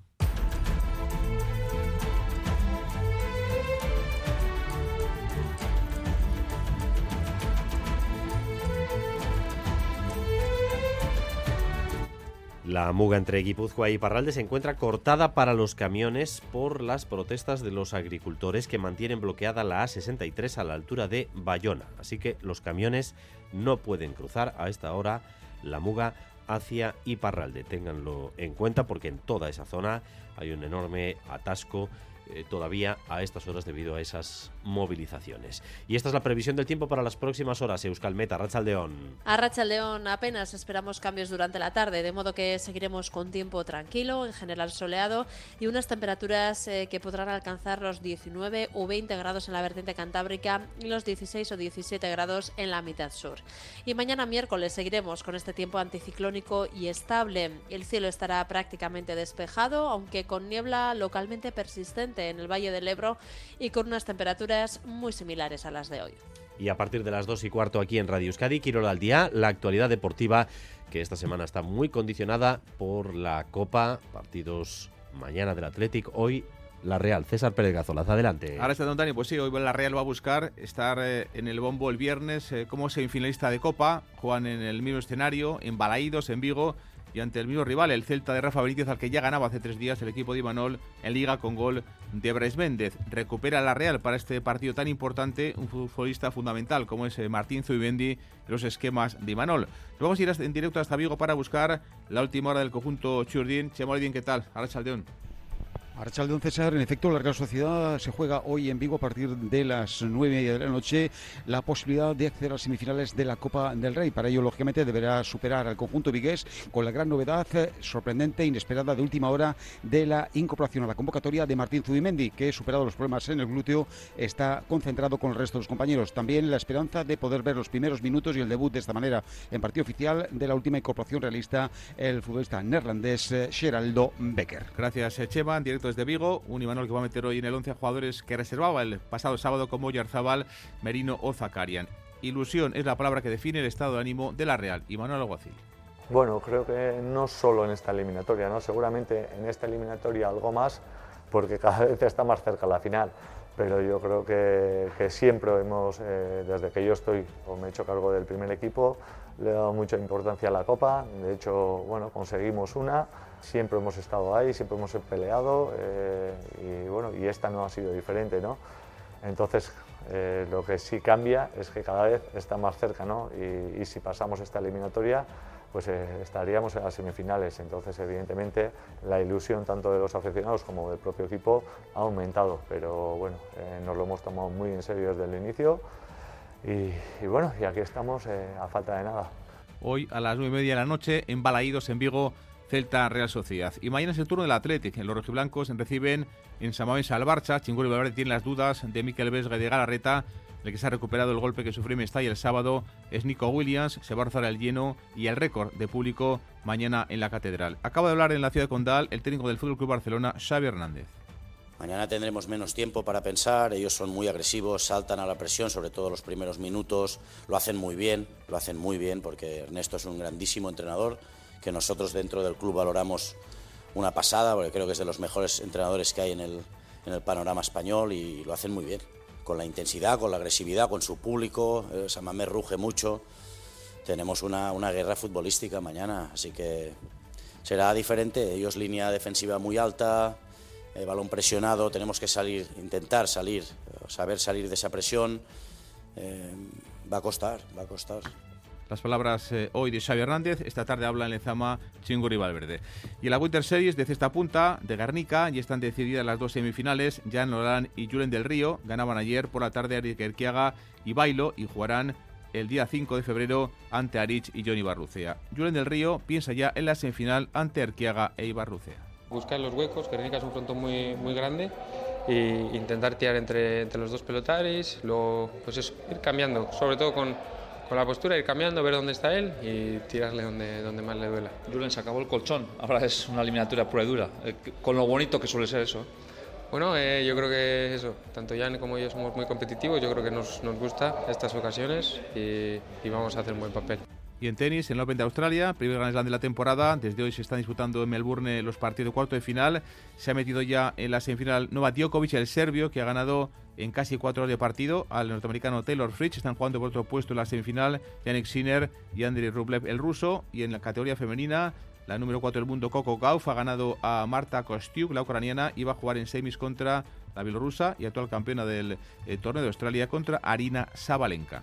[SPEAKER 1] La muga entre Guipúzcoa y Parralde se encuentra cortada para los camiones por las protestas de los agricultores que mantienen bloqueada la A63 a la altura de Bayona. Así que los camiones no pueden cruzar a esta hora la muga hacia Iparralde. Ténganlo en cuenta porque en toda esa zona hay un enorme atasco eh, todavía a estas horas debido a esas movilizaciones. Y esta es la previsión del tiempo para las próximas horas. Euskalmeta, Rachaldeón.
[SPEAKER 40] A Rachaldeón apenas esperamos cambios durante la tarde, de modo que seguiremos con tiempo tranquilo, en general soleado y unas temperaturas eh, que podrán alcanzar los 19 o 20 grados en la vertiente cantábrica y los 16 o 17 grados en la mitad sur. Y mañana miércoles seguiremos con este tiempo anticiclónico y estable. El cielo estará prácticamente despejado, aunque con niebla localmente persistente en el Valle del Ebro y con unas temperaturas muy similares a las de hoy.
[SPEAKER 1] Y a partir de las 2 y cuarto aquí en Radio Euskadi, Quirola al día, la actualidad deportiva que esta semana está muy condicionada por la Copa, partidos mañana del Athletic, hoy la Real. César Pérez Gazolaz, adelante.
[SPEAKER 11] Ahora está Don Dani, pues sí, hoy la Real va a buscar estar eh, en el bombo el viernes eh, como semifinalista de Copa, juegan en el mismo escenario, en Balaídos, en Vigo, y ante el mismo rival, el Celta de Rafa Benítez, al que ya ganaba hace tres días el equipo de Imanol en Liga con gol de Brais Méndez. Recupera la Real para este partido tan importante, un futbolista fundamental como es eh, Martín Zubimendi, los esquemas de Imanol. vamos a ir en directo hasta Vigo para buscar la última hora del conjunto Churdin. Bien, ¿qué tal? Ahora Chaldeón.
[SPEAKER 41] Archaldeón César, en efecto, la Real Sociedad se juega hoy en Vigo a partir de las nueve y media de la noche la posibilidad de acceder a las semifinales de la Copa del Rey. Para ello, lógicamente, deberá superar al conjunto vigués con la gran novedad eh, sorprendente e inesperada de última hora de la incorporación a la convocatoria de Martín Zubimendi, que, superado los problemas en el glúteo, está concentrado con el resto de los compañeros. También la esperanza de poder ver los primeros minutos y el debut de esta manera en partido oficial de la última incorporación realista, el futbolista neerlandés eh, Geraldo Becker.
[SPEAKER 11] Gracias, eh, Chema. Directo de Vigo, un Imanol que va a meter hoy en el 11 jugadores que reservaba el pasado sábado como Yarzabal, Merino o Zakarian. Ilusión es la palabra que define el estado de ánimo de la Real. Imanol Alguacil.
[SPEAKER 42] Bueno, creo que no solo en esta eliminatoria, ¿no? seguramente en esta eliminatoria algo más, porque cada vez está más cerca la final. Pero yo creo que, que siempre hemos, eh, desde que yo estoy o me he hecho cargo del primer equipo, le he dado mucha importancia a la Copa. De hecho, bueno, conseguimos una siempre hemos estado ahí, siempre hemos peleado eh, y bueno, y esta no ha sido diferente, ¿no? Entonces, eh, lo que sí cambia es que cada vez está más cerca, ¿no? Y, si pasamos esta eliminatoria, pues eh, estaríamos en las semifinales. Entonces, evidentemente, la ilusión tanto de los aficionados como del propio equipo ha aumentado, pero bueno, nos lo hemos tomado muy en serio desde el inicio y, y bueno, y aquí estamos a falta de nada.
[SPEAKER 11] Hoy a las nueve y media de la noche, en Balaídos, en Vigo, Celta Real Sociedad. Y mañana es el turno del Athletic. Los rojiblancos reciben en Samamés al Barça. Chinguri Valverde tiene las dudas de Miquel Vesga de Galarreta. El que se ha recuperado el golpe que sufrió Mestalla el sábado es Nico Williams. Se va a rozar el lleno y el récord de público mañana en la Catedral. Acaba de hablar en la ciudad de Condal el técnico del Fútbol Club Barcelona, Xavi Hernández.
[SPEAKER 43] Mañana tendremos menos tiempo para pensar, ellos son muy agresivos, saltan a la presión, sobre todo los primeros minutos, lo hacen muy bien, lo hacen muy bien porque Ernesto es un grandísimo entrenador que nosotros dentro del club valoramos una pasada, porque creo que es de los mejores entrenadores que hay en el, en el panorama español y lo hacen muy bien, con la intensidad, con la agresividad, con su público, eh, Samamé ruge mucho, tenemos una, una guerra futbolística mañana, así que será diferente, ellos línea defensiva muy alta, eh, balón presionado, tenemos que salir, intentar salir, saber salir de esa presión. Eh, va a costar, va a costar.
[SPEAKER 11] Las palabras eh, hoy de Xavi Hernández, esta tarde habla en Lezama Chinguri Valverde. Y en la Winter Series de cesta punta de Garnica ya están decididas las dos semifinales. Jan Lorán y Julen del Río ganaban ayer por la tarde a Eric Erquiaga y Bailo y jugarán el día 5 de febrero ante Arich y Johnny Barrucea. Julen del Río piensa ya en la semifinal ante Erquiaga e Ibarrucea.
[SPEAKER 44] Buscar los huecos, Guernica es un frontón muy, muy grande e intentar tirar entre, entre los dos pelotaris, luego pues eso, ir cambiando, sobre todo con, con la postura, ir cambiando, ver dónde está él y tirarle donde, donde más le duela.
[SPEAKER 45] Julen se acabó el colchón, ahora es una eliminatoria pura y dura, eh, con lo bonito que suele ser eso.
[SPEAKER 44] Bueno, eh, yo creo que eso, tanto Jan como yo somos muy competitivos, yo creo que nos, nos gusta estas ocasiones y, y vamos a hacer un buen papel.
[SPEAKER 11] Y en tenis, en el Open de Australia, primer Grand Slam de la temporada. Desde hoy se están disputando en Melbourne los partidos de cuarto de final. Se ha metido ya en la semifinal Novak Djokovic, el serbio, que ha ganado en casi cuatro horas de partido al norteamericano Taylor Fritz. Están jugando por otro puesto en la semifinal Yannick Sinner y Andrei Rublev, el ruso. Y en la categoría femenina, la número 4 del mundo, Coco Gauff, ha ganado a Marta Kostyuk, la ucraniana, y va a jugar en semis contra la bielorrusa y actual campeona del eh, torneo de Australia contra Arina Sabalenka.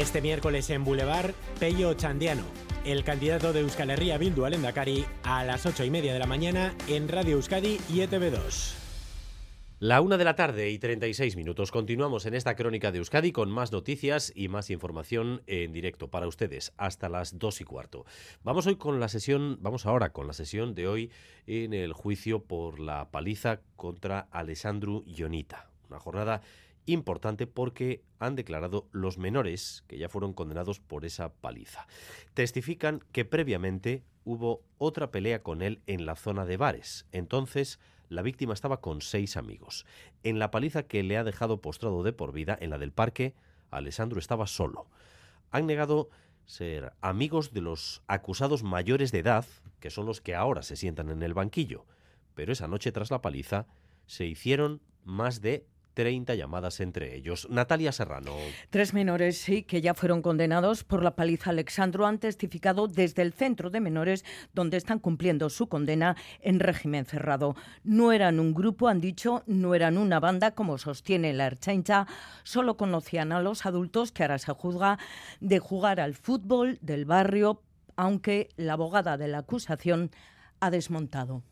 [SPEAKER 46] Este miércoles en Boulevard, Pello Chandiano, el candidato de Euskal Herria Bildu al a las ocho y media de la mañana en Radio Euskadi y ETV2.
[SPEAKER 1] La una de la tarde y 36 minutos. Continuamos en esta crónica de Euskadi con más noticias y más información en directo para ustedes hasta las dos y cuarto. Vamos hoy con la sesión, vamos ahora con la sesión de hoy en el juicio por la paliza contra Alessandro Ionita. Una jornada importante porque han declarado los menores que ya fueron condenados por esa paliza. Testifican que previamente hubo otra pelea con él en la zona de bares. Entonces, la víctima estaba con seis amigos. En la paliza que le ha dejado postrado de por vida, en la del parque, Alessandro estaba solo. Han negado ser amigos de los acusados mayores de edad, que son los que ahora se sientan en el banquillo. Pero esa noche tras la paliza se hicieron más de 30 llamadas entre ellos. Natalia Serrano.
[SPEAKER 14] Tres menores, sí, que ya fueron condenados por la paliza Alexandro han testificado desde el centro de menores donde están cumpliendo su condena en régimen cerrado. No eran un grupo, han dicho, no eran una banda, como sostiene la Erchaincha, solo conocían a los adultos que ahora se juzga de jugar al fútbol del barrio, aunque la abogada de la acusación ha desmontado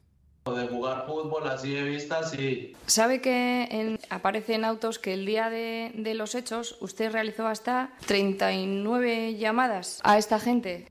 [SPEAKER 47] de jugar fútbol así de vista, sí.
[SPEAKER 48] ¿Sabe que en, aparece en autos que el día de, los hechos usted realizó hasta 39 llamadas a esta gente?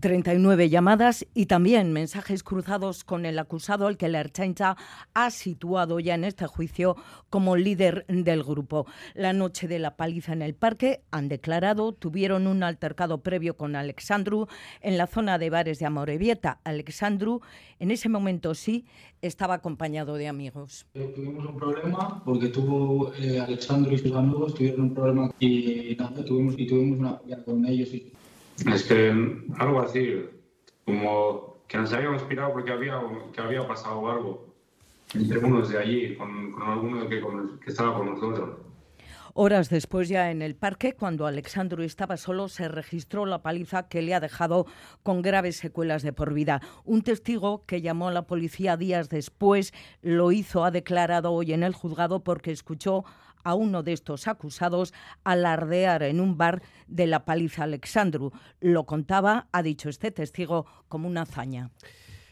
[SPEAKER 14] 39 llamadas y también mensajes cruzados con el acusado al que la Erchaincha ha situado ya en este juicio como líder del grupo. La noche de la paliza en el parque han declarado, tuvieron un altercado previo con Alexandru en la zona de bares de Amorebieta. Alexandru en ese momento sí estaba acompañado de amigos.
[SPEAKER 47] Eh, tuvimos un problema porque tuvo eh, Alexandru y sus amigos tuvieron un problema y tuvimos, y tuvimos una con ellos y
[SPEAKER 31] es que algo así, como que nos habíamos pirado porque había, que había pasado algo entre unos de allí, con, con que, con, que estaba con nosotros.
[SPEAKER 14] Horas después, ya en el parque, cuando Alexandro estaba solo, se registró la paliza que le ha dejado con graves secuelas de por vida. Un testigo que llamó a la policía días después lo hizo, ha declarado hoy en el juzgado porque escuchó a uno de estos acusados alardear en un bar de la paliza Alexandru. Lo contaba, ha dicho este testigo, como una hazaña.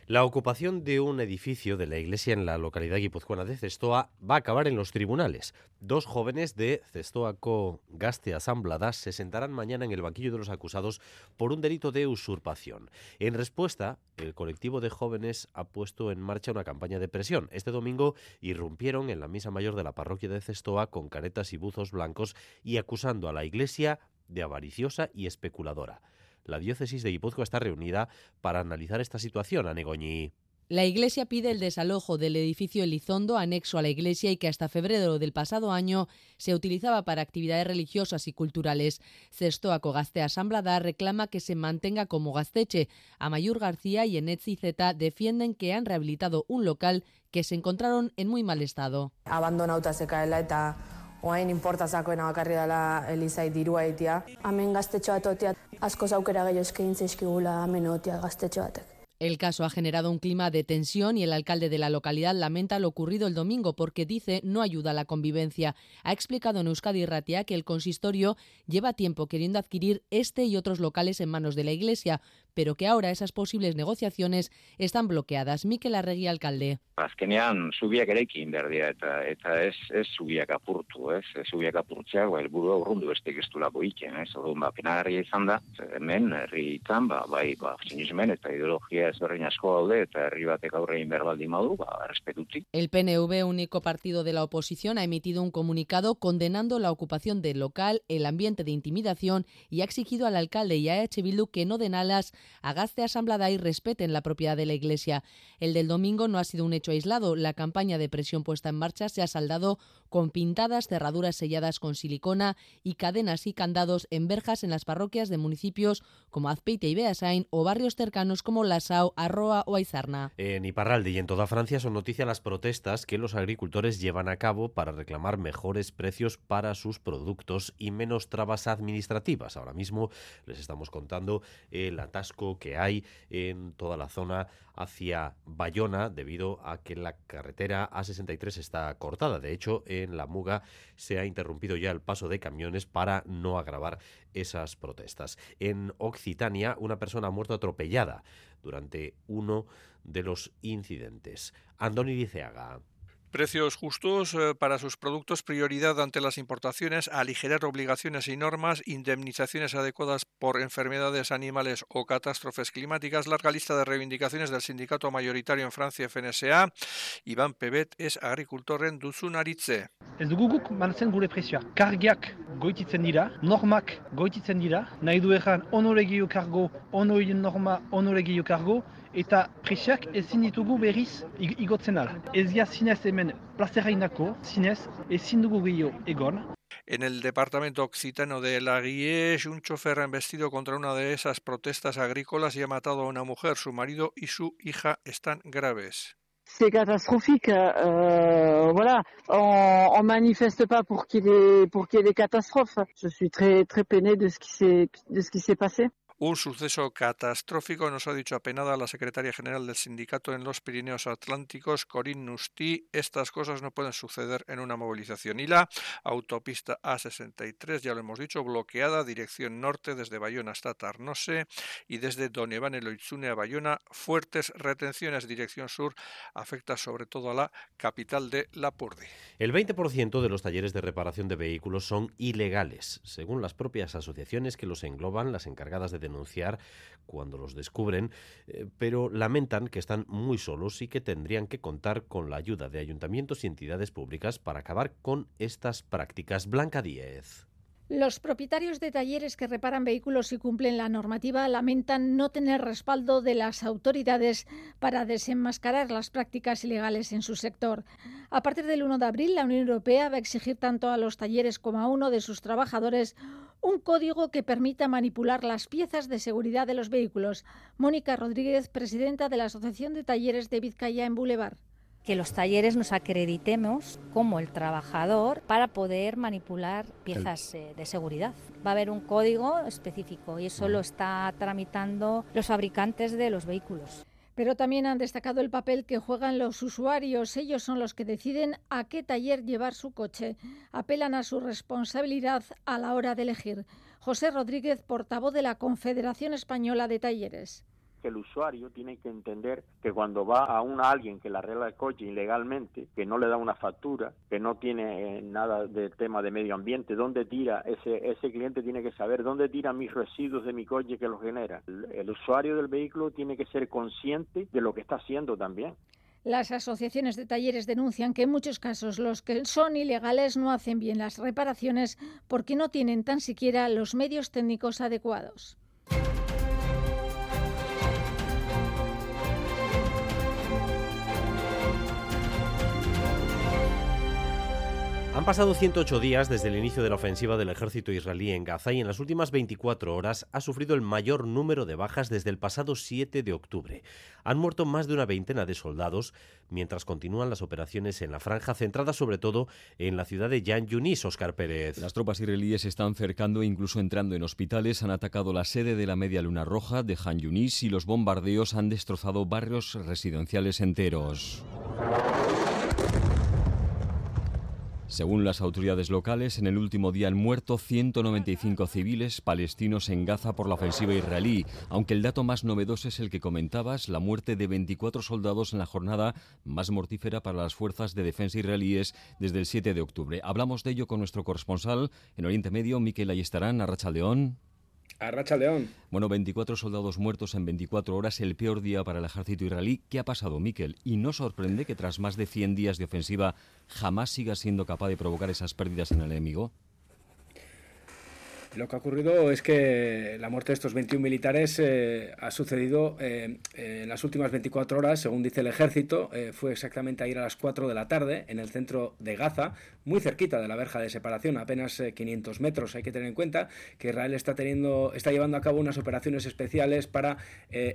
[SPEAKER 1] La ocupación de un edificio de la iglesia en la localidad guipuzcoana de Cestoa va a acabar en los tribunales. Dos jóvenes de Cestoaco Gaste Asambladas se sentarán mañana en el banquillo de los acusados por un delito de usurpación. En respuesta, el colectivo de jóvenes ha puesto en marcha una campaña de presión. Este domingo irrumpieron en la misa mayor de la parroquia de Cestoa con caretas y buzos blancos y acusando a la iglesia de avariciosa y especuladora. La diócesis de Guipúzcoa está reunida para analizar esta situación, a Negoñi.
[SPEAKER 49] La Iglesia pide el desalojo del edificio Elizondo anexo a la iglesia y que hasta febrero del pasado año se utilizaba para actividades religiosas y culturales. Cestoaco Gastea Asambladar reclama que se mantenga como Gasteche. Amayur García y Enetzi Z defienden que han rehabilitado un local que se encontraron en muy mal estado.
[SPEAKER 50] Abandonauta zekaela eta oain importa zakoena bakarri dela Elizai dirua egitea. Hemen gaztetxo bat otea, asko zaukera gehiago zaizkigula hemen otea gaztetxo batek.
[SPEAKER 49] El caso ha generado un clima de tensión y el alcalde de la localidad lamenta lo ocurrido el domingo porque dice no ayuda a la convivencia. Ha explicado en Euskadi Ratia que el consistorio lleva tiempo queriendo adquirir este y otros locales en manos de la iglesia, pero que ahora esas posibles negociaciones están bloqueadas. Mikel Arregui, alcalde.
[SPEAKER 51] Azkenean, zubiak erekin behar dira, eta, eta ez, ez zubiak apurtu, ez, zubiak apurtzea, ba, elburu urrundu beste gestulako iken, ez, orduan, ba, penagarria izan da, hemen, herri itan, ba, bai, ba, sinismen eta ideologia ezberdin asko daude, eta herri batek aurre egin behar baldin badu, ba, respetutik.
[SPEAKER 49] El PNV, único partido de la oposición, ha emitido un comunicado condenando la ocupación del local, el ambiente de intimidación y ha exigido al alcalde y a H. Bildu que no den alas Agaste Asamblada y respeten la propiedad de la Iglesia. El del domingo no ha sido un hecho aislado. La campaña de presión puesta en marcha se ha saldado con pintadas, cerraduras selladas con silicona y cadenas y candados en verjas en las parroquias de municipios como Azpeite y Beasain o barrios cercanos como Lasao, Arroa o Aizarna.
[SPEAKER 1] En Iparralde y en toda Francia son noticia las protestas que los agricultores llevan a cabo para reclamar mejores precios para sus productos y menos trabas administrativas. Ahora mismo les estamos contando el atasco que hay en toda la zona hacia Bayona debido a que la carretera A63 está cortada. De hecho, en la Muga se ha interrumpido ya el paso de camiones para no agravar esas protestas. En Occitania, una persona ha muerto atropellada durante uno de los incidentes. Andoni Diceaga.
[SPEAKER 52] Precios justos eh, para sus productos, prioridad ante las importaciones, aligerar obligaciones y normas, indemnizaciones adecuadas por enfermedades animales o catástrofes climáticas, larga lista de reivindicaciones del sindicato mayoritario en Francia FNSA. Iván Pebet es agricultor en Duzunaritze.
[SPEAKER 53] Ez dugu guk gure presioa. Kargiak goititzen dira, normak goititzen dira, nahi du erran onoregio kargo, onoien norma, onoregio kargo, eta ezin ditugu berriz igotzen ala. Ez dia zinez hemen plazerainako, zinez ezin dugu gehiago egon.
[SPEAKER 52] En el departamento occitano de La Guiche, un chofer ha embestido contra una de esas protestas agrícolas y ha matado a una mujer. Su marido y su hija están graves.
[SPEAKER 54] c'est catastrophique. Euh, voilà, on, on manifeste pas pour qu'il y ait pour qu'il y ait des catastrophes. Je suis très très peinée de ce qui s'est de ce qui s'est passé.
[SPEAKER 52] Un suceso catastrófico, nos ha dicho apenada la secretaria general del sindicato en los Pirineos Atlánticos, Corinne Nustí. Estas cosas no pueden suceder en una movilización. Y la autopista A63, ya lo hemos dicho, bloqueada, dirección norte desde Bayona hasta Tarnose y desde Donevan Eloitzune a Bayona, fuertes retenciones, dirección sur, afecta sobre todo a la capital de Lapurdi.
[SPEAKER 1] El 20% de los talleres de reparación de vehículos son ilegales, según las propias asociaciones que los engloban, las encargadas de denunciar cuando los descubren, eh, pero lamentan que están muy solos y que tendrían que contar con la ayuda de ayuntamientos y entidades públicas para acabar con estas prácticas. Blanca Díez.
[SPEAKER 55] Los propietarios de talleres que reparan vehículos y cumplen la normativa lamentan no tener respaldo de las autoridades para desenmascarar las prácticas ilegales en su sector. A partir del 1 de abril, la Unión Europea va a exigir tanto a los talleres como a uno de sus trabajadores un código que permita manipular las piezas de seguridad de los vehículos. Mónica Rodríguez, presidenta de la Asociación de Talleres de Vizcaya en Boulevard
[SPEAKER 56] que los talleres nos acreditemos como el trabajador para poder manipular piezas eh, de seguridad. Va a haber un código específico y eso lo está tramitando los fabricantes de los vehículos.
[SPEAKER 55] Pero también han destacado el papel que juegan los usuarios. Ellos son los que deciden a qué taller llevar su coche. Apelan a su responsabilidad a la hora de elegir. José Rodríguez, portavoz de la Confederación Española de Talleres
[SPEAKER 57] que el usuario tiene que entender que cuando va a un alguien que le arregla el coche ilegalmente, que no le da una factura, que no tiene eh, nada de tema de medio ambiente, dónde tira ese ese cliente tiene que saber dónde tira mis residuos de mi coche que los genera. El, el usuario del vehículo tiene que ser consciente de lo que está haciendo también.
[SPEAKER 55] Las asociaciones de talleres denuncian que en muchos casos los que son ilegales no hacen bien las reparaciones porque no tienen tan siquiera los medios técnicos adecuados.
[SPEAKER 1] Han pasado 108 días desde el inicio de la ofensiva del ejército israelí en Gaza y en las últimas 24 horas ha sufrido el mayor número de bajas desde el pasado 7 de octubre. Han muerto más de una veintena de soldados mientras continúan las operaciones en la franja, centradas sobre todo en la ciudad de Yan Yunis, Oscar Pérez.
[SPEAKER 58] Las tropas israelíes están cercando e incluso entrando en hospitales, han atacado la sede de la Media Luna Roja de Han Yunis y los bombardeos han destrozado barrios residenciales enteros. Según las autoridades locales, en el último día han muerto 195 civiles palestinos en Gaza por la ofensiva israelí, aunque el dato más novedoso es el que comentabas, la muerte de 24 soldados en la jornada más mortífera para las fuerzas de defensa israelíes desde el 7 de octubre. Hablamos de ello con nuestro corresponsal en Oriente Medio, Miquel Ayestarán, Arracha León. Bueno, 24 soldados muertos en 24 horas, el peor día para el ejército israelí. ¿Qué ha pasado, Miquel? Y no sorprende que tras más de 100 días de ofensiva jamás siga siendo capaz de provocar esas pérdidas en el enemigo.
[SPEAKER 59] Lo que ha ocurrido es que la muerte de estos 21 militares eh, ha sucedido eh, en las últimas 24 horas, según dice el ejército. Eh, fue exactamente ayer a las 4 de la tarde en el centro de Gaza, muy cerquita de la verja de separación, apenas 500 metros. Hay que tener en cuenta que Israel está, teniendo, está llevando a cabo unas operaciones especiales para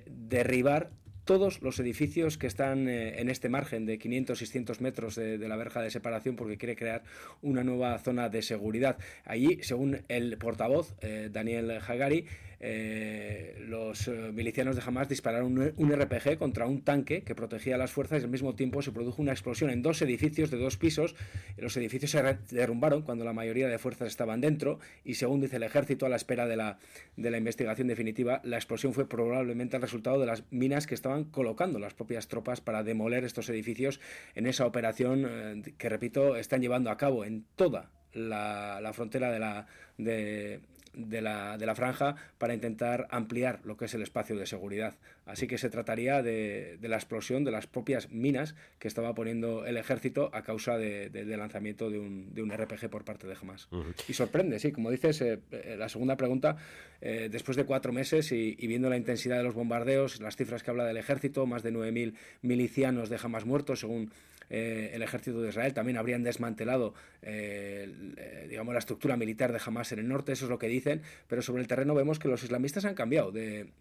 [SPEAKER 59] derribar todos los edificios que están eh, en este margen de 500-600 metros de, la verja de separación porque quiere crear una nueva zona de seguridad. Allí, según el portavoz eh, Daniel Hagari, eh, los eh, milicianos de Hamas dispararon un, RPG contra un tanque que protegía a las fuerzas y al mismo tiempo se produjo una explosión en dos edificios de dos pisos. Los edificios se derrumbaron cuando la mayoría de fuerzas estaban dentro y según dice el ejército a la espera de la, de la investigación definitiva, la explosión fue probablemente el resultado de las minas que estaban colocando las propias tropas para demoler estos edificios en esa operación eh, que, repito, están llevando a cabo en toda la, la frontera de la, de, de la, de la franja para intentar ampliar lo que es el espacio de seguridad. Así que se trataría de, de la explosión de las propias minas que estaba poniendo el ejército a causa del de, lanzamiento de un, de un, RPG por parte de Hamas. Y sorprende, sí, como dices, eh, eh, la segunda pregunta, eh, después de cuatro meses y, y, viendo la intensidad de los bombardeos, las cifras que habla del ejército, más de 9.000 milicianos de Hamas muertos, según eh, el ejército de Israel, también habrían desmantelado eh, eh, digamos, la estructura militar de Hamas en el norte, eso es lo que dicen, pero sobre el terreno vemos que los islamistas han cambiado de,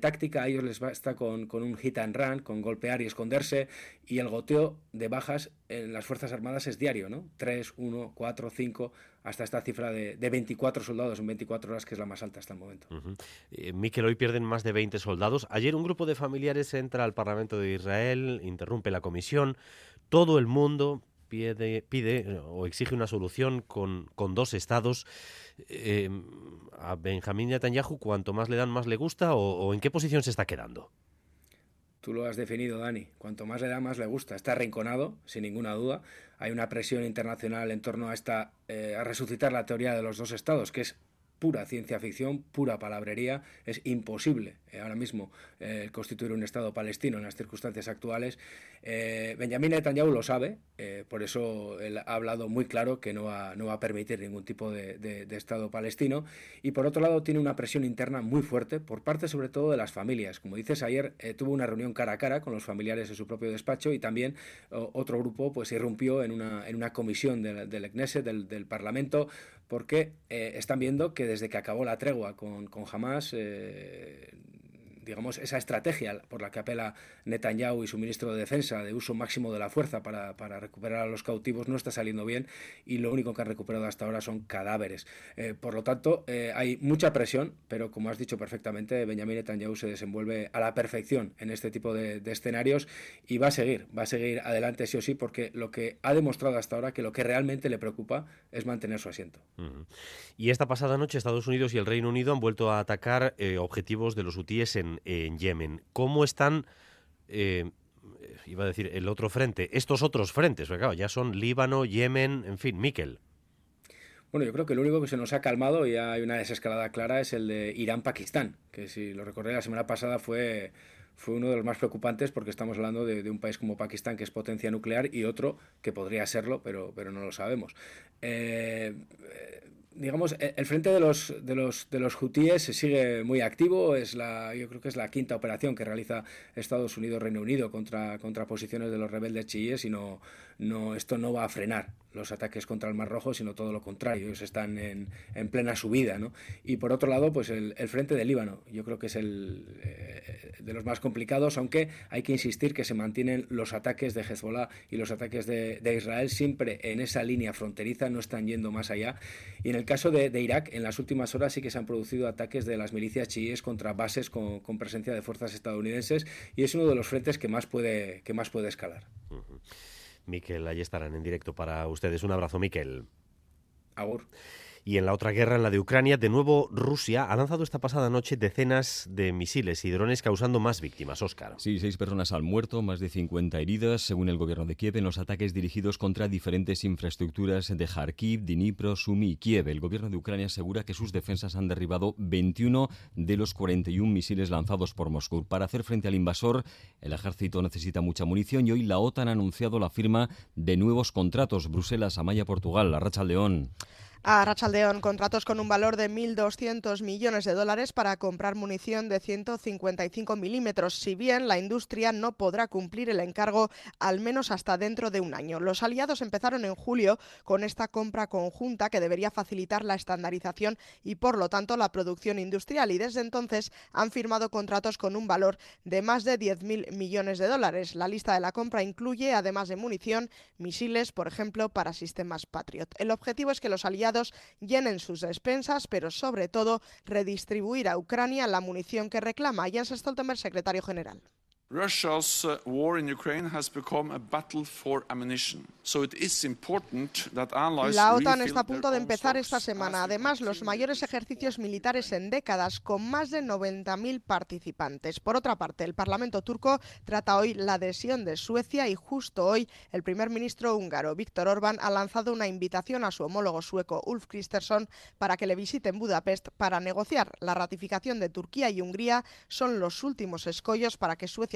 [SPEAKER 59] táctica, a ellos les basta con, con un hit and run, con golpear y esconderse, y el goteo de bajas en las Fuerzas Armadas es diario, ¿no? 3, 1, 4, 5, hasta esta cifra de, de 24 soldados en 24 horas, que es la más alta hasta el momento.
[SPEAKER 1] Uh Miquel, hoy pierden más de 20 soldados. Ayer un grupo de familiares entra al Parlamento de Israel, interrumpe la comisión, todo el mundo pide, pide o exige una solución con, con dos estados. Eh, a Benjamín Netanyahu, cuanto más le dan, más le gusta, o, o, en qué posición se está quedando?
[SPEAKER 59] Tú lo has definido, Dani. Cuanto más le da, más le gusta. Está arrinconado, sin ninguna duda. Hay una presión internacional en torno a esta, eh, a resucitar la teoría de los dos estados, que es pura ciencia ficción, pura palabrería. Es imposible eh, ahora mismo eh, constituir un Estado palestino en las circunstancias actuales. Eh, Benjamín Netanyahu lo sabe, eh, por eso él ha hablado muy claro que no va, no a permitir ningún tipo de, Estado palestino. Y por otro lado, tiene una presión interna muy fuerte por parte sobre todo de las familias. Como dices, ayer tuvo una reunión cara a cara con los familiares de su propio despacho y también otro grupo pues irrumpió en una, en una comisión del, del Knesset, del, del Parlamento, porque están viendo que desde que acabó la tregua con, con Hamas, eh, digamos, esa estrategia por la que apela Netanyahu y su ministro de Defensa de uso máximo de la fuerza para, para recuperar a los cautivos no está saliendo bien y lo único que han recuperado hasta ahora son cadáveres. Eh, por lo tanto, eh, hay mucha presión, pero como has dicho perfectamente, Benjamin Netanyahu se desenvuelve a la perfección en este tipo de, escenarios y va a seguir, va a seguir adelante sí o sí, porque lo que ha demostrado hasta ahora que lo que realmente le preocupa es mantener su asiento.
[SPEAKER 1] Y esta pasada noche Estados Unidos y el Reino Unido han vuelto a atacar eh, objetivos de los hutíes en en Yemen. ¿Cómo están, eh, iba a decir, el otro frente, estos otros frentes? Porque claro, ya son Líbano, Yemen, en fin, Miquel.
[SPEAKER 59] Bueno, yo creo que lo único que se nos ha calmado y hay una desescalada clara es el de Irán-Pakistán, que si lo recordé la semana pasada fue fue uno de los más preocupantes porque estamos hablando de, un país como Pakistán que es potencia nuclear y otro que podría serlo, pero, pero no lo sabemos. Eh, digamos, e, el frente de los, de los, de los hutíes se sigue muy activo. Es la, yo creo que es la quinta operación que realiza Estados Unidos, Reino Unido contra, contra posiciones de los rebeldes chiíes y no, no, esto no va a frenar los ataques contra el Mar Rojo, sino todo lo contrario. Ellos están en, en plena subida. ¿no? Y por otro lado, pues el, el frente del Líbano. Yo creo que es el eh, de los más complicados, aunque hay que insistir que se mantienen los ataques de Hezbollah y los ataques de, de Israel siempre en esa línea fronteriza, no están yendo más allá. Y en el caso de, Irak, en las últimas horas sí que se han producido ataques de las milicias chiíes contra bases con, presencia de fuerzas estadounidenses y es uno de los frentes que más puede, que más puede escalar.
[SPEAKER 1] Miquel, ahí estarán en directo para ustedes. Un abrazo, Miquel.
[SPEAKER 59] Agur.
[SPEAKER 1] Y en la otra guerra, en la de Ucrania, de nuevo Rusia ha lanzado esta pasada noche decenas de misiles y drones causando más víctimas. Oscar.
[SPEAKER 58] Sí, seis personas han muerto, más de 50 heridas, según el gobierno de Kiev, en los ataques dirigidos contra diferentes infraestructuras de Kharkiv, Dnipro, Sumy y Kiev. El gobierno de Ucrania asegura que sus defensas han derribado 21 de los 41 misiles lanzados por Moscú. Para hacer frente al invasor, el ejército necesita mucha munición y hoy la OTAN ha anunciado la firma de nuevos contratos. Bruselas, Amaya, Portugal, la Racha León
[SPEAKER 60] a Rachaldeón contratos con un valor de 1.200 millones de dólares para comprar munición de 155 milímetros, si bien la industria no podrá cumplir el encargo al menos hasta dentro de un año. Los aliados empezaron en julio con esta compra conjunta que debería facilitar la estandarización y, por lo tanto, la producción industrial y desde entonces han firmado contratos con un valor de más de 10.000 millones de dólares. La lista de la compra incluye, además de munición, misiles, por ejemplo, para sistemas Patriot. El objetivo es que los aliados llenen sus despensas, pero sobre todo redistribuir a Ucrania la munición que reclama. Jens Stoltenberg, secretario general.
[SPEAKER 61] Russia's uh, war in Ukraine has become a battle for ammunition. So it is important that allies
[SPEAKER 60] La OTAN está a punto de empezar esta semana. Además, los mayores ejercicios militares en décadas, con más de 90.000 participantes. Por otra parte, el Parlamento turco trata hoy la adhesión de Suecia y justo hoy el primer ministro húngaro, Víctor Orbán, ha lanzado una invitación a su homólogo sueco, Ulf Kristersson, para que le visite en Budapest para negociar. La ratificación de Turquía y Hungría son los últimos escollos para que Suecia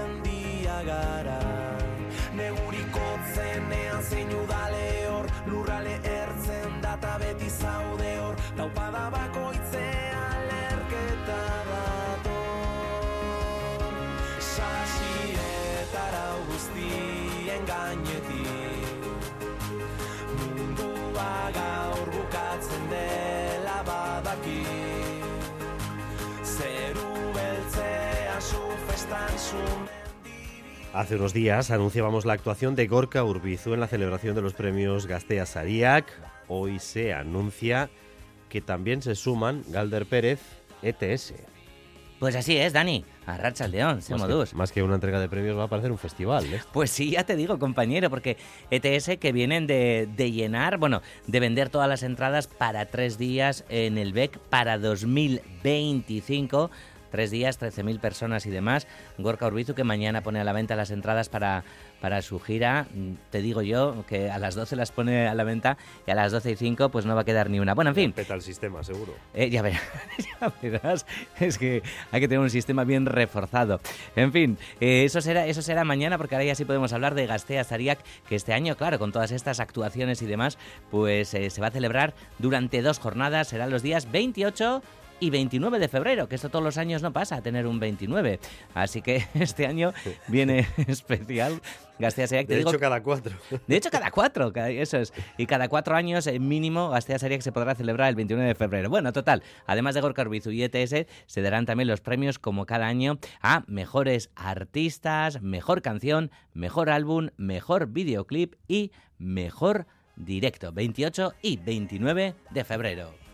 [SPEAKER 60] zein udale hor Lurrale ertzen data beti zaude hor. Laupada
[SPEAKER 62] bakoitze alerketa dato Sasi eta rau guztien gaineti Mundua gaur bukatzen dela badaki. Zeru beltzea su festan sun
[SPEAKER 1] Hace unos días anunciábamos la actuación de Gorka Urbizu en la celebración de los premios Gastea Sariak. Hoy se anuncia que también se suman Galder Pérez, ETS.
[SPEAKER 63] Pues así es, Dani. A Racha León, se
[SPEAKER 1] más, más que una entrega de premios va a parecer un festival. ¿eh?
[SPEAKER 63] Pues sí, ya te digo, compañero, porque ETS que vienen de, de, llenar, bueno, de vender todas las entradas para tres días en el BEC para 2025 tres días, 13.000 personas y demás. Gorka Urbizu que mañana pone a la venta las entradas para, para su gira. Te digo yo que a las 12 las pone a la venta y a las 12 y 5 pues no va a quedar ni una. Bueno, en fin.
[SPEAKER 1] Peta el sistema, seguro.
[SPEAKER 63] Eh, ya, verás, ya, verás, Es que hay que tener un sistema bien reforzado. En fin, eh, eso, será, eso será mañana porque ahora ya sí podemos hablar de Gastea Sariak, que este año, claro, con todas estas actuaciones y demás, pues eh, se va a celebrar durante dos jornadas. Serán los días 28 y 29 de febrero, que esto todos los años no pasa a tener un 29. Así que este año viene especial. Gastea Sariak,
[SPEAKER 1] de hecho, cada cuatro.
[SPEAKER 63] De hecho, cada cuatro, eso es. Y cada cuatro años, eh, mínimo, Gastea Sariak se podrá celebrar el 29 de febrero. Bueno, total, además de Gorka Urbizu y ETS, se darán también los premios, como cada año, a mejores artistas, mejor canción, mejor álbum, mejor videoclip y mejor directo. 28 y 29 de febrero.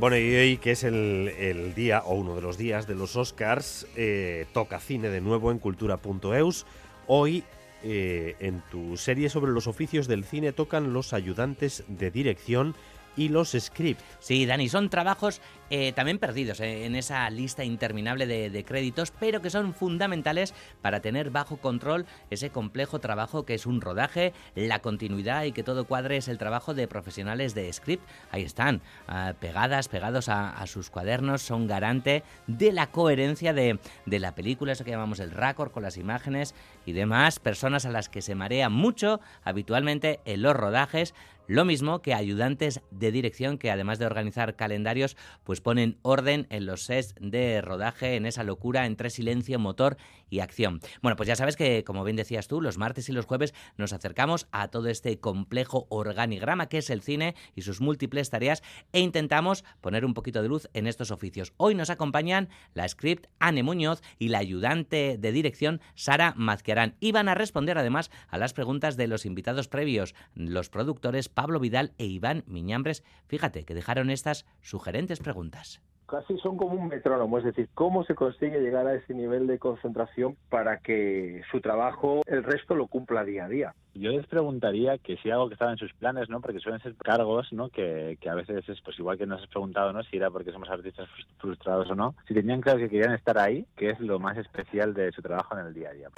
[SPEAKER 1] Bueno, y hoy que es el, día o uno de los días de los Oscars, eh, toca cine de nuevo en cultura.eus. Hoy eh, en tu serie sobre los oficios del cine tocan los ayudantes de dirección y los scripts.
[SPEAKER 63] Sí, Dani, son trabajos eh, también perdidos eh, en esa lista interminable de, créditos, pero que son fundamentales para tener bajo control ese complejo trabajo que es un rodaje, la continuidad y que todo cuadre es el trabajo de profesionales de script. Ahí están, uh, pegadas, pegados a, a, sus cuadernos, son garante de la coherencia de, de la película, eso que llamamos el raccord con las imágenes y demás, personas a las que se marea mucho habitualmente en los rodajes, lo mismo que ayudantes de dirección que además de organizar calendarios, pues ponen orden en los sets de rodaje, en esa locura entre silencio, motor y acción. Bueno, pues ya sabes que, como bien decías tú, los martes y los jueves nos acercamos a todo este complejo organigrama que es el cine y sus múltiples tareas e intentamos poner un poquito de luz en estos oficios. Hoy nos acompañan la script Anne Muñoz y la ayudante de dirección Sara Mazquerán. Y van a responder además a las preguntas de los invitados previos, los productores Pablo Vidal e Iván Miñambres. Fíjate que dejaron estas sugerentes preguntas
[SPEAKER 64] casi son como un metrónomo, es decir, cómo se consigue llegar a ese nivel de concentración para que su trabajo el resto lo cumpla día a día.
[SPEAKER 62] Yo les preguntaría que si algo que estaba en sus planes, ¿no? Porque suelen ser cargos, ¿no? Que, a veces es pues igual que nos has preguntado, ¿no? Si era porque somos artistas frustrados o no. Si tenían claro que querían estar ahí, que es lo más especial de su trabajo en el día a día.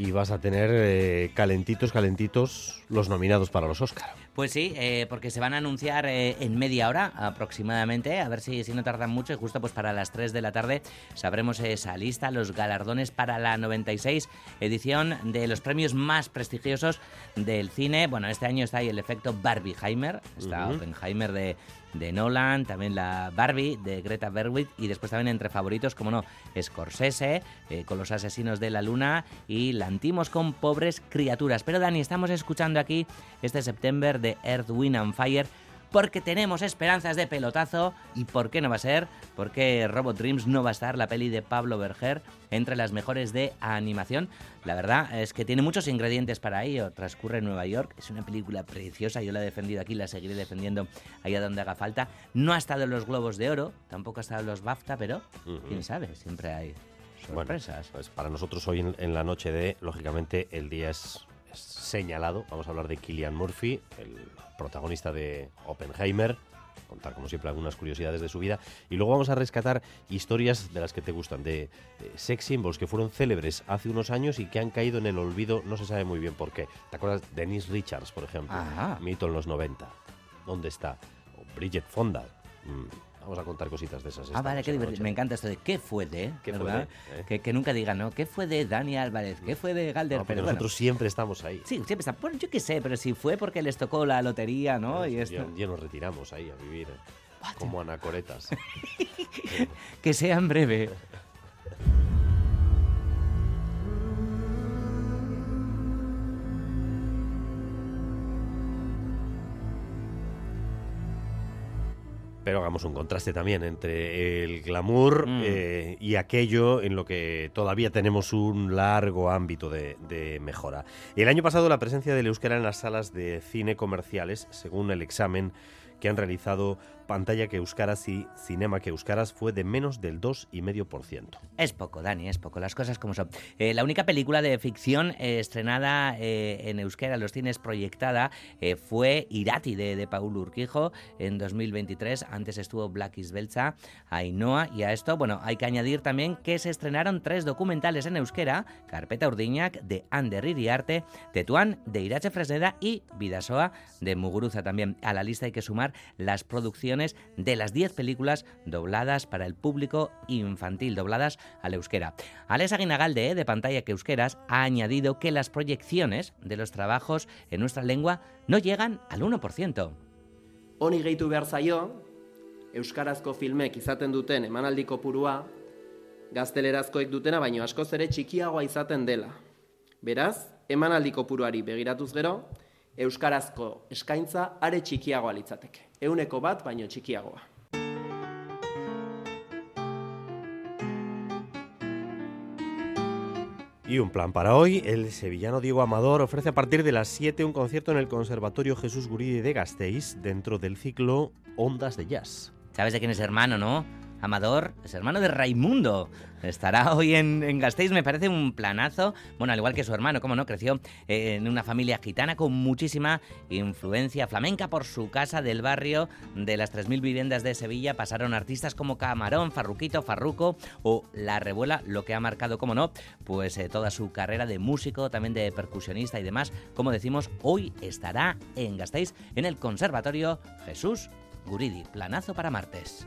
[SPEAKER 1] Y vas a tener eh, calentitos, calentitos los nominados para los Oscar.
[SPEAKER 63] Pues sí, eh, porque se van a anunciar eh, en media hora aproximadamente, a ver si, si no tardan mucho, y justo pues para las 3 de la tarde sabremos esa lista, los galardones para la 96 edición de los premios más prestigiosos del cine. Bueno, este año está ahí el efecto Barbieheimer, está uh -huh. Oppenheimer de, de Nolan, también la Barbie de Greta Gerwig y después también entre favoritos, como no, Scorsese eh, con Los Asesinos de la Luna y Lantimos con Pobres Criaturas. Pero Dani, estamos escuchando aquí este septiembre de Earth, Wind and Fire porque tenemos esperanzas de pelotazo y por qué no va a ser, porque Robot Dreams no va a estar la peli de Pablo Berger entre las mejores de animación. La verdad es que tiene muchos ingredientes para ello. Transcurre en Nueva York, es una película preciosa, yo la he defendido aquí, la seguiré defendiendo allá donde haga falta. No ha estado en los Globos de Oro, tampoco ha estado en los BAFTA, pero uh -huh. quién sabe, siempre hay sorpresas.
[SPEAKER 1] Bueno, pues para nosotros hoy en, en la noche de, lógicamente, el día es señalado. Vamos a hablar de Killian Murphy, el protagonista de Oppenheimer, contar como siempre algunas curiosidades de su vida y luego vamos a rescatar historias de las que te gustan, de, de sex symbols que fueron célebres hace unos años y que han caído en el olvido, no se sabe muy bien por qué. ¿Te acuerdas? Denise Richards, por ejemplo,
[SPEAKER 63] Ajá.
[SPEAKER 1] mito en los 90. ¿Dónde está? O Bridget Fonda. Mm. Vamos a contar cositas de esas.
[SPEAKER 63] Ah, vale, qué divertido. Me encanta esto de qué fue de, ¿Qué ¿verdad? Fue de? ¿Eh? Que, que, nunca digan, ¿no? ¿Qué fue de Dani Álvarez? ¿Qué fue de Galder?
[SPEAKER 1] No, pero, nosotros bueno. siempre estamos ahí.
[SPEAKER 63] Sí, siempre estamos. Bueno, yo qué sé, pero si fue porque les tocó la lotería, ¿no?
[SPEAKER 1] Pero
[SPEAKER 63] y
[SPEAKER 1] esto... ya, ya, nos retiramos ahí a vivir What? como anacoretas.
[SPEAKER 63] que sea en breve.
[SPEAKER 1] Pero hagamos un contraste también entre el glamour mm. eh, y aquello en lo que todavía tenemos un largo ámbito de, de, mejora. El año pasado la presencia del euskera en las salas de cine comerciales, según el examen que han realizado Pantalla que Euskaras y Cinema que Euskaras fue de menos del 2,5%.
[SPEAKER 63] Es poco, Dani, es poco. Las cosas como son. Eh, la única película de ficción eh, estrenada eh, en Euskera los cines proyectada fue Irati de, de Paul Urquijo en 2023. Antes estuvo Black is Belcha, Ainhoa y a esto, bueno, hay que añadir también que se estrenaron tres documentales en euskera, Carpeta Urdiñac de Ander Iriarte, Tetuán de Irache Fresneda y Vidasoa de Muguruza también. A la lista hay que sumar las producciones de las 10 películas dobladas para el público infantil, dobladas al euskera. Alex Aguinagalde, de Pantalla que Euskeras, ha añadido que las proyecciones de los trabajos en nuestra lengua no llegan al 1%.
[SPEAKER 9] Honi gehitu behar zaio, euskarazko filmek izaten duten emanaldi kopurua, gaztelerazkoek dutena baino askoz ere txikiagoa izaten dela. Beraz, emanaldi kopuruari begiratuz gero, euskarazko eskaintza are txikiagoa litzateke. Euneko bat baino txikiagoa.
[SPEAKER 1] Y un plan para hoy, el sevillano Diego Amador ofrece a partir de las 7 un concierto en el Conservatorio Jesús Guridi de Gasteiz dentro del ciclo Ondas de Jazz.
[SPEAKER 63] ¿Sabes de quién es hermano, no? Amador es hermano de Raimundo. Estará hoy en, en, Gasteiz, me parece un planazo. Bueno, al igual que su hermano, como no, creció eh, en una familia gitana con muchísima influencia flamenca por su casa del barrio de las 3.000 viviendas de Sevilla. Pasaron artistas como Camarón, Farruquito, Farruco o La Revuela, lo que ha marcado, como no, pues eh, toda su carrera de músico, también de percusionista y demás. Como decimos, hoy estará en Gasteiz en el Conservatorio Jesús Guridi. Planazo para martes.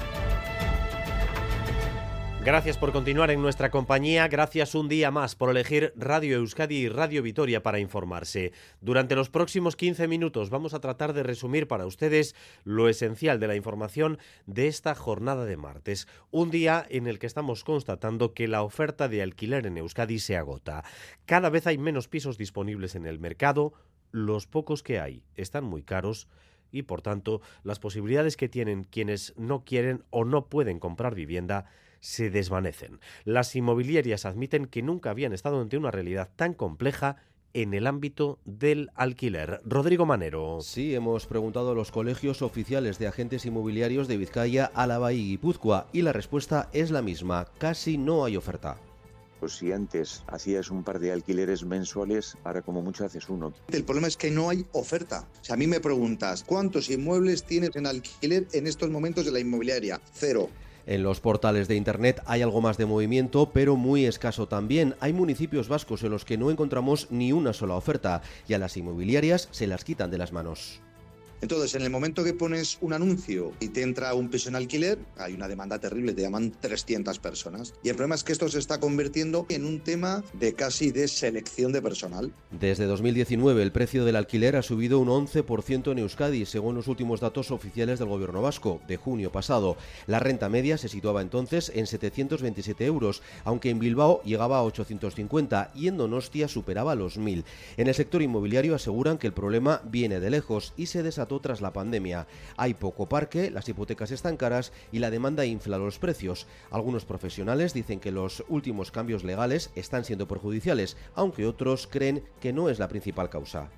[SPEAKER 1] Gracias por continuar en nuestra compañía, gracias un día más por elegir Radio Euskadi y Radio Vitoria para informarse. Durante los próximos 15 minutos vamos a tratar de resumir para ustedes lo esencial de la información de esta jornada de martes, un día en el que estamos constatando que la oferta de alquiler en Euskadi se agota. Cada vez hay menos pisos disponibles en el mercado, los pocos que hay están muy caros y por tanto las posibilidades que tienen quienes no quieren o no pueden comprar vivienda se desvanecen. Las inmobiliarias admiten que nunca habían estado ante una realidad tan compleja en el ámbito del alquiler. Rodrigo Manero.
[SPEAKER 3] Sí, hemos preguntado a los colegios oficiales de agentes inmobiliarios de Vizcaya, Álava y Guipúzcoa y la respuesta es la misma, casi no hay oferta.
[SPEAKER 13] Pues si antes hacías un par de alquileres mensuales, ahora como mucho haces uno.
[SPEAKER 65] El problema es que no hay oferta. Si a mí me preguntas, ¿cuántos inmuebles tienes en alquiler en estos momentos de la inmobiliaria? Cero.
[SPEAKER 3] En los portales de Internet hay algo más de movimiento, pero muy escaso también. Hay municipios vascos en los que no encontramos ni una sola oferta y a las inmobiliarias se las quitan de las manos.
[SPEAKER 65] Entonces, en el momento que pones un anuncio y te entra un piso en alquiler, hay una demanda terrible, te llaman 300 personas. Y el problema es que esto se está convirtiendo en un tema de casi de selección de personal.
[SPEAKER 3] Desde 2019, el precio del alquiler ha subido un 11% en Euskadi, según los últimos datos oficiales del gobierno vasco, de junio pasado. La renta media se situaba entonces en 727 euros, aunque en Bilbao llegaba a 850 y en Donostia superaba los 1000. En el sector inmobiliario aseguran que el problema viene de lejos y se desató tras la pandemia. Hay poco parque, las hipotecas están caras y la demanda infla los precios. Algunos profesionales dicen que los últimos cambios legales están siendo perjudiciales, aunque otros creen que no es la principal causa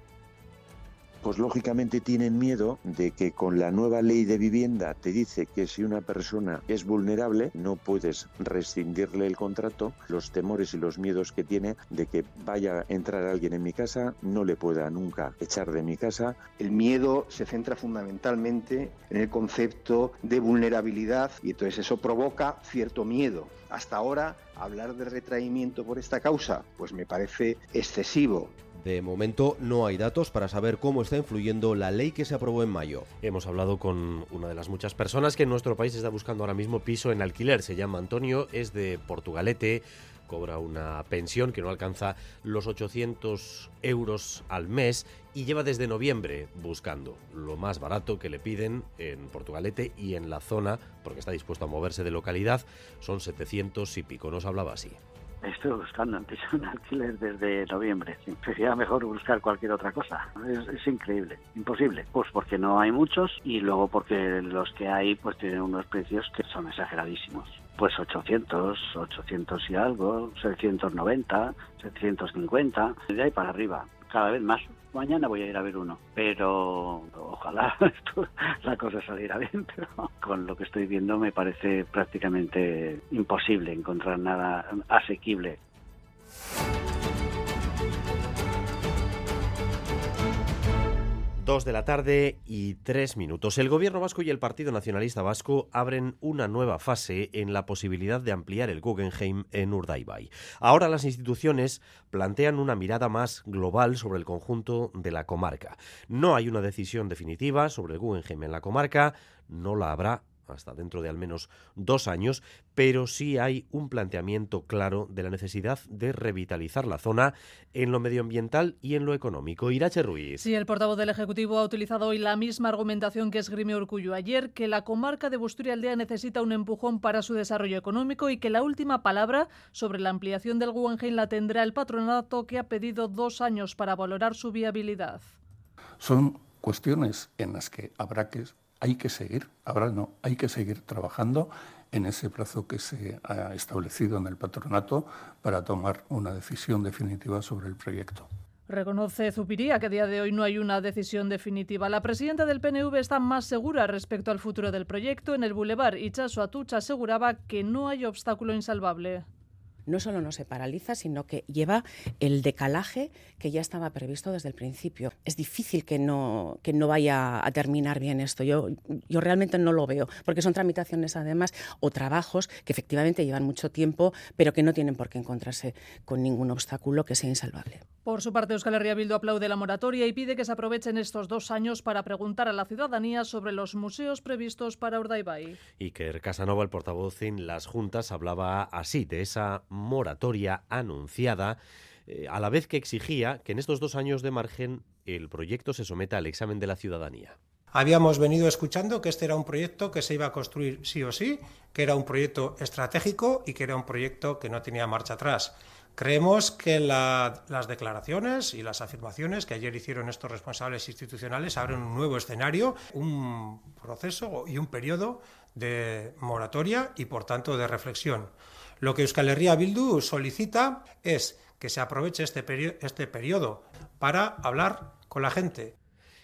[SPEAKER 13] pues lógicamente tienen miedo de que con la nueva ley de vivienda te dice que si una persona es vulnerable no puedes rescindirle el contrato, los temores y los miedos que tiene de que vaya a entrar alguien en mi casa, no le pueda nunca echar de mi casa.
[SPEAKER 15] El miedo se centra fundamentalmente en el concepto de vulnerabilidad y entonces eso provoca cierto miedo. Hasta ahora hablar de retraimiento por esta causa pues me parece excesivo.
[SPEAKER 3] De momento no hay datos para saber cómo está influyendo la ley que se aprobó en mayo.
[SPEAKER 1] Hemos hablado con una de las muchas personas que en nuestro país está buscando ahora mismo piso en alquiler. Se llama Antonio, es de Portugalete, cobra una pensión que no alcanza los 800 euros al mes y lleva desde noviembre buscando lo más barato que le piden en Portugalete y en la zona, porque está dispuesto a moverse de localidad, son 700 y pico. Nos hablaba así.
[SPEAKER 17] Estoy buscando un piso en alquiler desde noviembre. Sería mejor buscar cualquier otra cosa. Es, increíble, imposible. Pues porque no hay muchos y luego porque los que hay pues tienen unos precios que son exageradísimos. Pues 800, 800 y algo, 790, 750, de ahí para arriba, cada vez más mañana voy a ir a ver uno, pero ojalá la cosa saliera bien, pero con lo que estoy viendo me parece prácticamente imposible encontrar nada asequible.
[SPEAKER 1] Dos de la tarde y tres minutos. El Gobierno vasco y el Partido Nacionalista Vasco abren una nueva fase en la posibilidad de ampliar el Guggenheim en Urdaibai. Ahora las instituciones plantean una mirada más global sobre el conjunto de la comarca. No hay una decisión definitiva sobre el Guggenheim en la comarca, no la habrá hasta dentro de al menos dos años, pero sí hay un planteamiento claro de la necesidad de revitalizar la zona en lo medioambiental y en lo económico. Irache Ruiz.
[SPEAKER 66] Sí, el portavoz del Ejecutivo ha utilizado hoy la misma argumentación que esgrimió Urcullo ayer, que la comarca de Busturia Aldea necesita un empujón para su desarrollo económico y que la última palabra sobre la ampliación del Guggenheim la tendrá el patronato que ha pedido dos años para valorar su viabilidad.
[SPEAKER 4] Son cuestiones en las que habrá que hay que seguir, ahora no, hay que seguir trabajando en ese plazo que se ha establecido en el patronato para tomar una decisión definitiva sobre el proyecto.
[SPEAKER 66] Reconoce Zupiría que a día de hoy no hay una decisión definitiva. La presidenta del PNV está más segura respecto al futuro del proyecto. En el Boulevard, Ichaso Atucha aseguraba que no hay obstáculo insalvable
[SPEAKER 5] no solo no se paraliza, sino que lleva el decalaje que ya estaba previsto desde el principio. Es difícil que no, que no vaya a terminar bien esto. Yo, yo realmente no lo veo, porque son tramitaciones además o trabajos que efectivamente llevan mucho tiempo, pero que no tienen por qué encontrarse con ningún obstáculo que sea insalvable.
[SPEAKER 66] Por su parte, Euskal Herria Bildu aplaude la moratoria y pide que se aprovechen estos dos años para preguntar a la ciudadanía sobre los museos previstos para Urdaibai.
[SPEAKER 1] Iker Casanova, el portavoz en las juntas, hablaba así de esa moratoria anunciada, eh, a la vez que exigía que en estos dos años de margen el proyecto se someta al examen de la ciudadanía.
[SPEAKER 20] Habíamos venido escuchando que este era un proyecto que se iba a construir sí o sí, que era un proyecto estratégico y que era un proyecto que no tenía marcha atrás. Creemos que las declaraciones y las afirmaciones que ayer hicieron estos responsables institucionales abren un nuevo escenario, un proceso y un periodo de moratoria y, por tanto, de reflexión. Lo que Euskal Herria Bildu solicita es que se aproveche este, este periodo para hablar con la gente,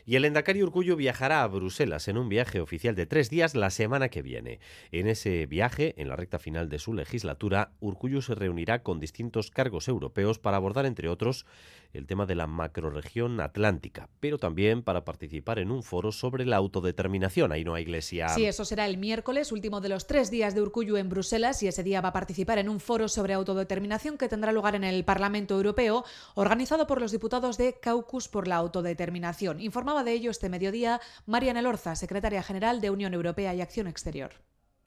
[SPEAKER 1] y el Endacari Urcullo viajará a Bruselas en un viaje oficial de tres días la semana que viene. En ese viaje, en la recta final de su legislatura, Urcullo se reunirá con distintos cargos europeos para abordar, entre otros, el tema de la macroregión atlántica, pero también para participar en un foro sobre la autodeterminación. Ahí no hay iglesia.
[SPEAKER 18] Sí, eso será el miércoles, último de los tres días de Urcullo en Bruselas, y ese día va a participar en un foro sobre autodeterminación que tendrá lugar en el Parlamento Europeo, organizado por los diputados de Caucus por la Autodeterminación. Informaba de ello este mediodía Mariana Lorza, secretaria general de Unión Europea y Acción Exterior.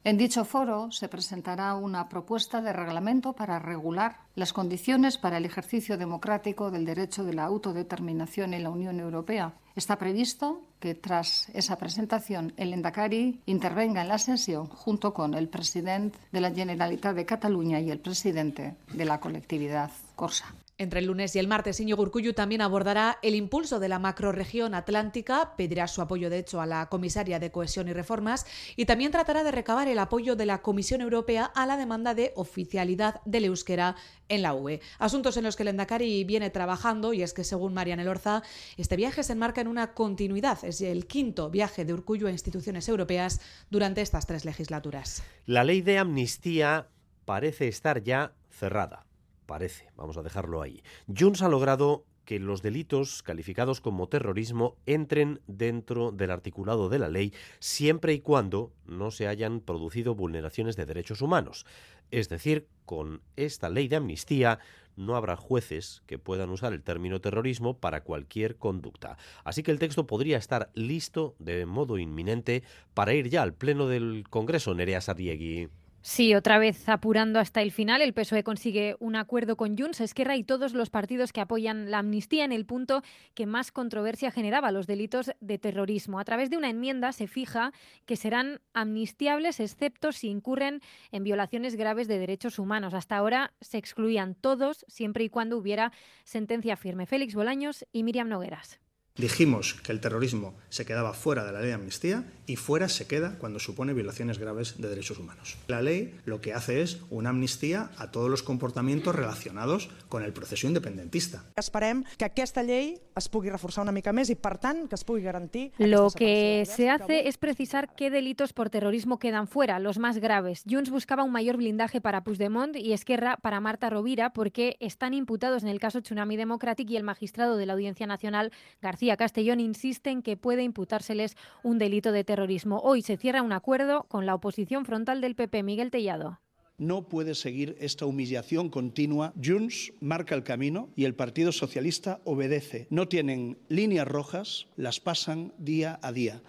[SPEAKER 67] En dicho foro se presentará una propuesta de reglamento para regular las condiciones para el ejercicio democrático del derecho de la autodeterminación en la Unión Europea. Está previsto que tras esa presentación el Endacari intervenga en la sesión junto con el presidente de la Generalitat de Cataluña y el presidente de la colectividad Corsa.
[SPEAKER 18] Entre el lunes y el martes, Iñigo Urcullu también abordará el impulso de la macroregión atlántica, pedirá su apoyo, de hecho, a la comisaria de Cohesión y Reformas y también tratará de recabar el apoyo de la Comisión Europea a la demanda de oficialidad del euskera en la UE. Asuntos en los que el Endacari viene trabajando y es que, según Mariana Elorza, este viaje se enmarca en una continuidad. Es el quinto viaje de Urcullu a instituciones europeas durante estas tres legislaturas.
[SPEAKER 1] La ley de amnistía parece estar ya cerrada parece, vamos a dejarlo ahí. Junts ha logrado que los delitos calificados como terrorismo entren dentro del articulado de la ley siempre y cuando no se hayan producido vulneraciones de derechos humanos. Es decir, con esta ley de amnistía no habrá jueces que puedan usar el término terrorismo para cualquier conducta. Así que el texto podría estar listo de modo inminente para ir ya al Pleno del Congreso, Nerea Sadiegui.
[SPEAKER 6] Sí, otra vez apurando hasta el final, el PSOE consigue un acuerdo con Junts, Esquerra y todos los partidos que apoyan la amnistía en el punto que más controversia generaba, los delitos de terrorismo. A través de una enmienda se fija que serán amnistiables excepto si incurren en violaciones graves de derechos humanos. Hasta ahora se excluían todos siempre y cuando hubiera sentencia firme. Félix Bolaños y Miriam Nogueras.
[SPEAKER 68] Dijimos que el terrorismo se quedaba fuera de la ley de amnistía y fuera se queda cuando supone violaciones graves de derechos humanos. La ley lo que hace es una amnistía a todos los comportamientos relacionados con el proceso independentista.
[SPEAKER 69] Esperem que esta ley es pugui reforzar una mica més i, per tant, que es pugui garantir...
[SPEAKER 6] Lo que se hace es precisar qué delitos por terrorismo quedan fuera, los más graves. Junts buscaba un mayor blindaje para Puigdemont y Esquerra para Marta Rovira porque están imputados en el caso Tsunami Democratic y el magistrado de la Audiencia Nacional, García Castellón insiste en que puede imputárseles un delito de terrorismo. Hoy se cierra un acuerdo con la oposición frontal del PP, Miguel Tellado.
[SPEAKER 70] No puede seguir esta humillación continua. Junts marca el camino y el Partido Socialista obedece. No tienen líneas rojas, las pasan día a día.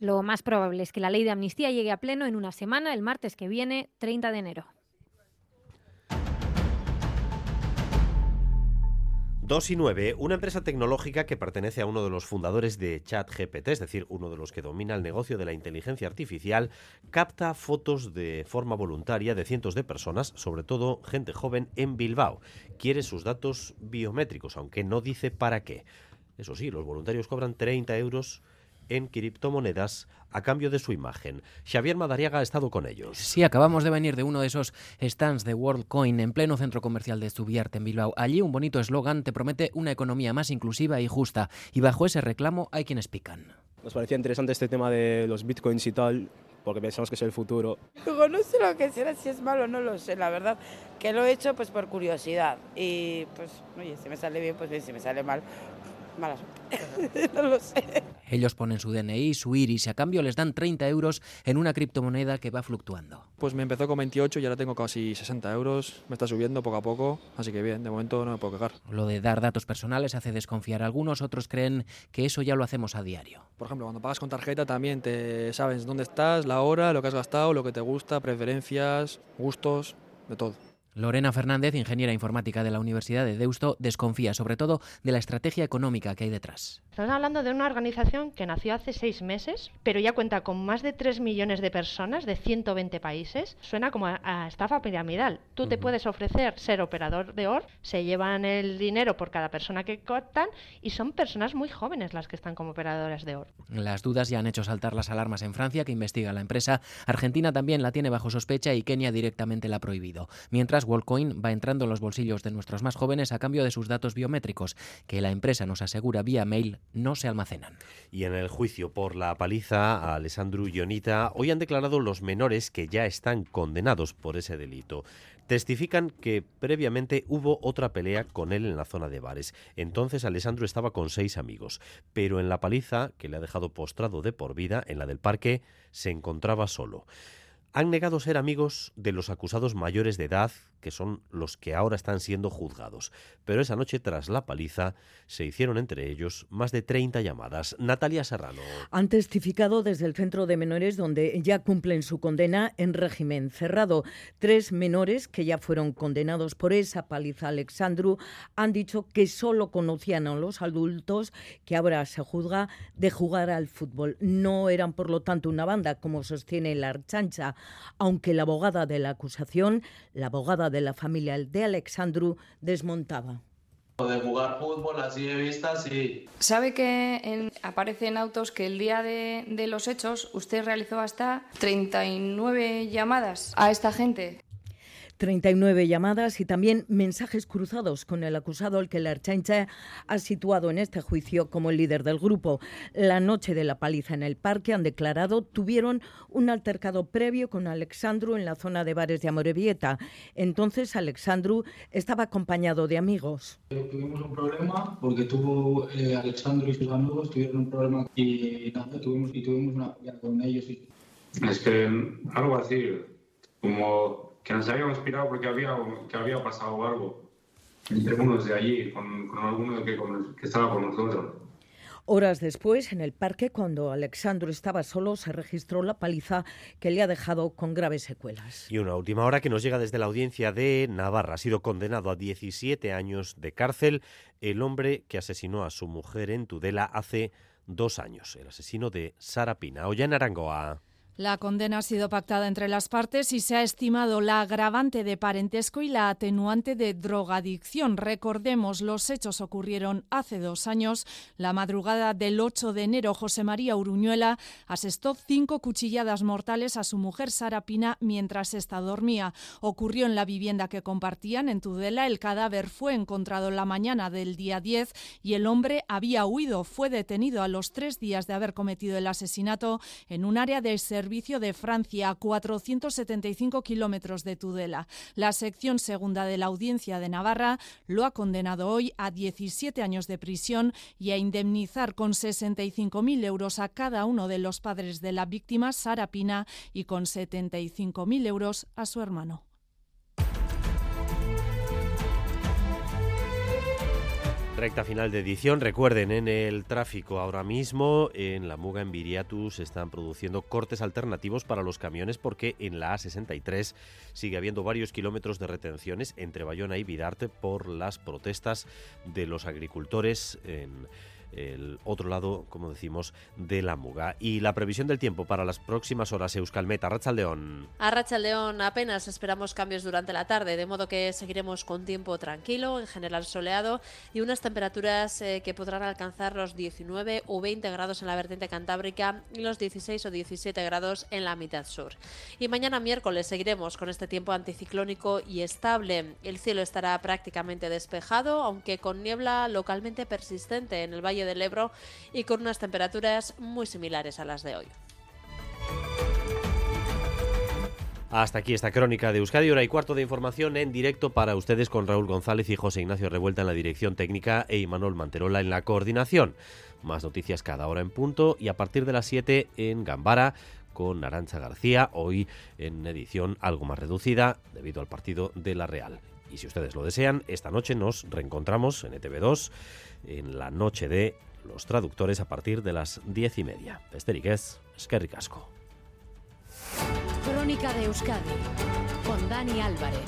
[SPEAKER 6] Lo más probable es que la ley de amnistía llegue a pleno en una semana, el martes que viene, 30 de enero.
[SPEAKER 1] 2 y 9. Una empresa tecnológica que pertenece a uno de los fundadores de ChatGPT, es decir, uno de los que domina el negocio de la inteligencia artificial, capta fotos de forma voluntaria de cientos de personas, sobre todo gente joven, en Bilbao. Quiere sus datos biométricos, aunque no dice para qué. Eso sí, los voluntarios cobran 30 euros en criptomonedas a cambio de su imagen. Xavier Madariaga ha estado con ellos.
[SPEAKER 8] Sí, acabamos de venir de uno de esos stands de WorldCoin en pleno centro comercial de Zubiarte en Bilbao. Allí un bonito eslogan te promete una economía más inclusiva y justa y bajo ese reclamo hay quienes pican.
[SPEAKER 35] Nos parecía interesante este tema de los bitcoins y tal, porque pensamos que es el futuro.
[SPEAKER 10] Luego no sé lo que será, si es malo, no lo sé, la verdad. Que lo he hecho pues por curiosidad y pues, oye, si me sale bien, pues bien, si me sale mal, mala suerte. no lo sé.
[SPEAKER 8] Ellos ponen su DNI, su iris y a cambio les dan 30 euros en una criptomoneda que va fluctuando.
[SPEAKER 35] Pues me empezó con 28 y ahora tengo casi 60 euros. Me está subiendo poco a poco, así que bien, de momento no me puedo quejar.
[SPEAKER 8] Lo de dar datos personales hace desconfiar a algunos, otros creen que eso ya lo hacemos a diario.
[SPEAKER 35] Por ejemplo, cuando pagas con tarjeta también te sabes dónde estás, la hora, lo que has gastado, lo que te gusta, preferencias, gustos, de todo.
[SPEAKER 8] Lorena Fernández, ingeniera informática de la Universidad de Deusto, desconfía sobre todo de la estrategia económica que hay detrás.
[SPEAKER 40] Estamos hablando de una organización que nació hace seis meses, pero ya cuenta con más de 3 millones de personas de 120 países. Suena como a, a estafa piramidal. Tú te puedes ofrecer ser operador de OR, se llevan el dinero por cada persona que cortan y son personas muy jóvenes las que están como operadoras de OR.
[SPEAKER 8] Las dudas ya han hecho saltar las alarmas en Francia, que investiga la empresa. Argentina también la tiene bajo sospecha y Kenia directamente la ha prohibido. Mientras WorldCoin va entrando en los bolsillos de nuestros más jóvenes a cambio de sus datos biométricos, que la empresa nos asegura vía mail no se almacenan.
[SPEAKER 1] Y en el juicio por la paliza a Alessandro Ionita, hoy han declarado los menores que ya están condenados por ese delito. Testifican que previamente hubo otra pelea con él en la zona de bares. Entonces Alessandro estaba con seis amigos, pero en la paliza, que le ha dejado postrado de por vida, en la del parque, se encontraba solo. Han negado ser amigos de los acusados mayores de edad, que son los que ahora están siendo juzgados. Pero esa noche, tras la paliza, se hicieron entre ellos más de 30 llamadas. Natalia Serrano.
[SPEAKER 71] Han testificado desde el centro de menores donde ya cumplen su condena en régimen cerrado. Tres menores que ya fueron condenados por esa paliza Alexandru han dicho que solo conocían a los adultos que ahora se juzga de jugar al fútbol. No eran, por lo tanto, una banda, como sostiene la Archancha, aunque la abogada de la acusación, la abogada de la familia de Alexandru, desmontaba.
[SPEAKER 9] De jugar fútbol así de vista, sí.
[SPEAKER 67] ¿Sabe que en, aparece en autos que el día de, de los hechos usted realizó hasta 39 llamadas a esta gente?
[SPEAKER 71] 39 llamadas y también mensajes cruzados con el acusado al que la Archancha ha situado en este juicio como el líder del grupo. La noche de la paliza en el parque han declarado tuvieron un altercado previo con Alexandru en la zona de bares de Amorebieta. Entonces Alexandru estaba acompañado de amigos.
[SPEAKER 65] Tuvimos un problema porque tuvo eh, Alexandru y sus amigos tuvieron un problema y nada, tuvimos, y tuvimos una pelea con ellos. Y...
[SPEAKER 31] Es que algo así, como que nos habíamos pirado porque había, que había pasado algo entre unos de allí, con, con alguno que, con, que estaba con nosotros.
[SPEAKER 71] Horas después, en el parque, cuando Alexandro estaba solo, se registró la paliza que le ha dejado con graves secuelas.
[SPEAKER 1] Y una última hora que nos llega desde la audiencia de Navarra. Ha sido condenado a 17 años de cárcel el hombre que asesinó a su mujer en Tudela hace dos años, el asesino de Sara Pina. Ollana Arangoa.
[SPEAKER 18] La condena ha sido pactada entre las partes y se ha estimado la agravante de parentesco y la atenuante de drogadicción. Recordemos, los hechos ocurrieron hace dos años. La madrugada del 8 de enero, José María Uruñuela asestó cinco cuchilladas mortales a su mujer Sara Pina mientras ésta dormía. Ocurrió en la vivienda que compartían en Tudela. El cadáver fue encontrado la mañana del día 10 y el hombre había huido. Fue detenido a los tres días de haber cometido el asesinato en un área de servicio servicio de Francia a 475 kilómetros de Tudela. La sección segunda de la Audiencia de Navarra lo ha condenado hoy a 17 años de prisión y a indemnizar con 65.000 euros a cada uno de los padres de la víctima, Sara Pina, y con 75.000 euros a su hermano.
[SPEAKER 1] Recta final de edición. Recuerden, en el tráfico ahora mismo, en la Muga, en Viriatus, se están produciendo cortes alternativos para los camiones porque en la A63 sigue habiendo varios kilómetros de retenciones entre Bayona y Vidarte por las protestas de los agricultores en el otro lado, como decimos, de la muga. Y la previsión del tiempo para las próximas horas, Euskalmeta, Rachaldeón.
[SPEAKER 40] A Rachaldeón apenas esperamos cambios durante la tarde, de modo que seguiremos con tiempo tranquilo, en general soleado, y unas temperaturas eh, que podrán alcanzar los 19 o 20 grados en la vertiente cantábrica y los 16 o 17 grados en la mitad sur. Y mañana miércoles seguiremos con este tiempo anticiclónico y estable. El cielo estará prácticamente despejado, aunque con niebla localmente persistente en el del Ebro y con unas temperaturas muy similares a las de hoy.
[SPEAKER 1] Hasta aquí esta crónica de Euskadi, hora y cuarto de información en directo para ustedes con Raúl González y José Ignacio Revuelta en la dirección técnica e Imanol Manterola en la coordinación. Más noticias cada hora en punto y a partir de las 7 en Gambara con Arancha García, hoy en edición algo más reducida debido al partido de la Real. Y si ustedes lo desean, esta noche nos reencontramos en ETV2 en la noche de los traductores a partir de las diez y media. Esteriquez, Esquerri Casco.
[SPEAKER 72] Crónica de Euskadi con Dani Álvarez.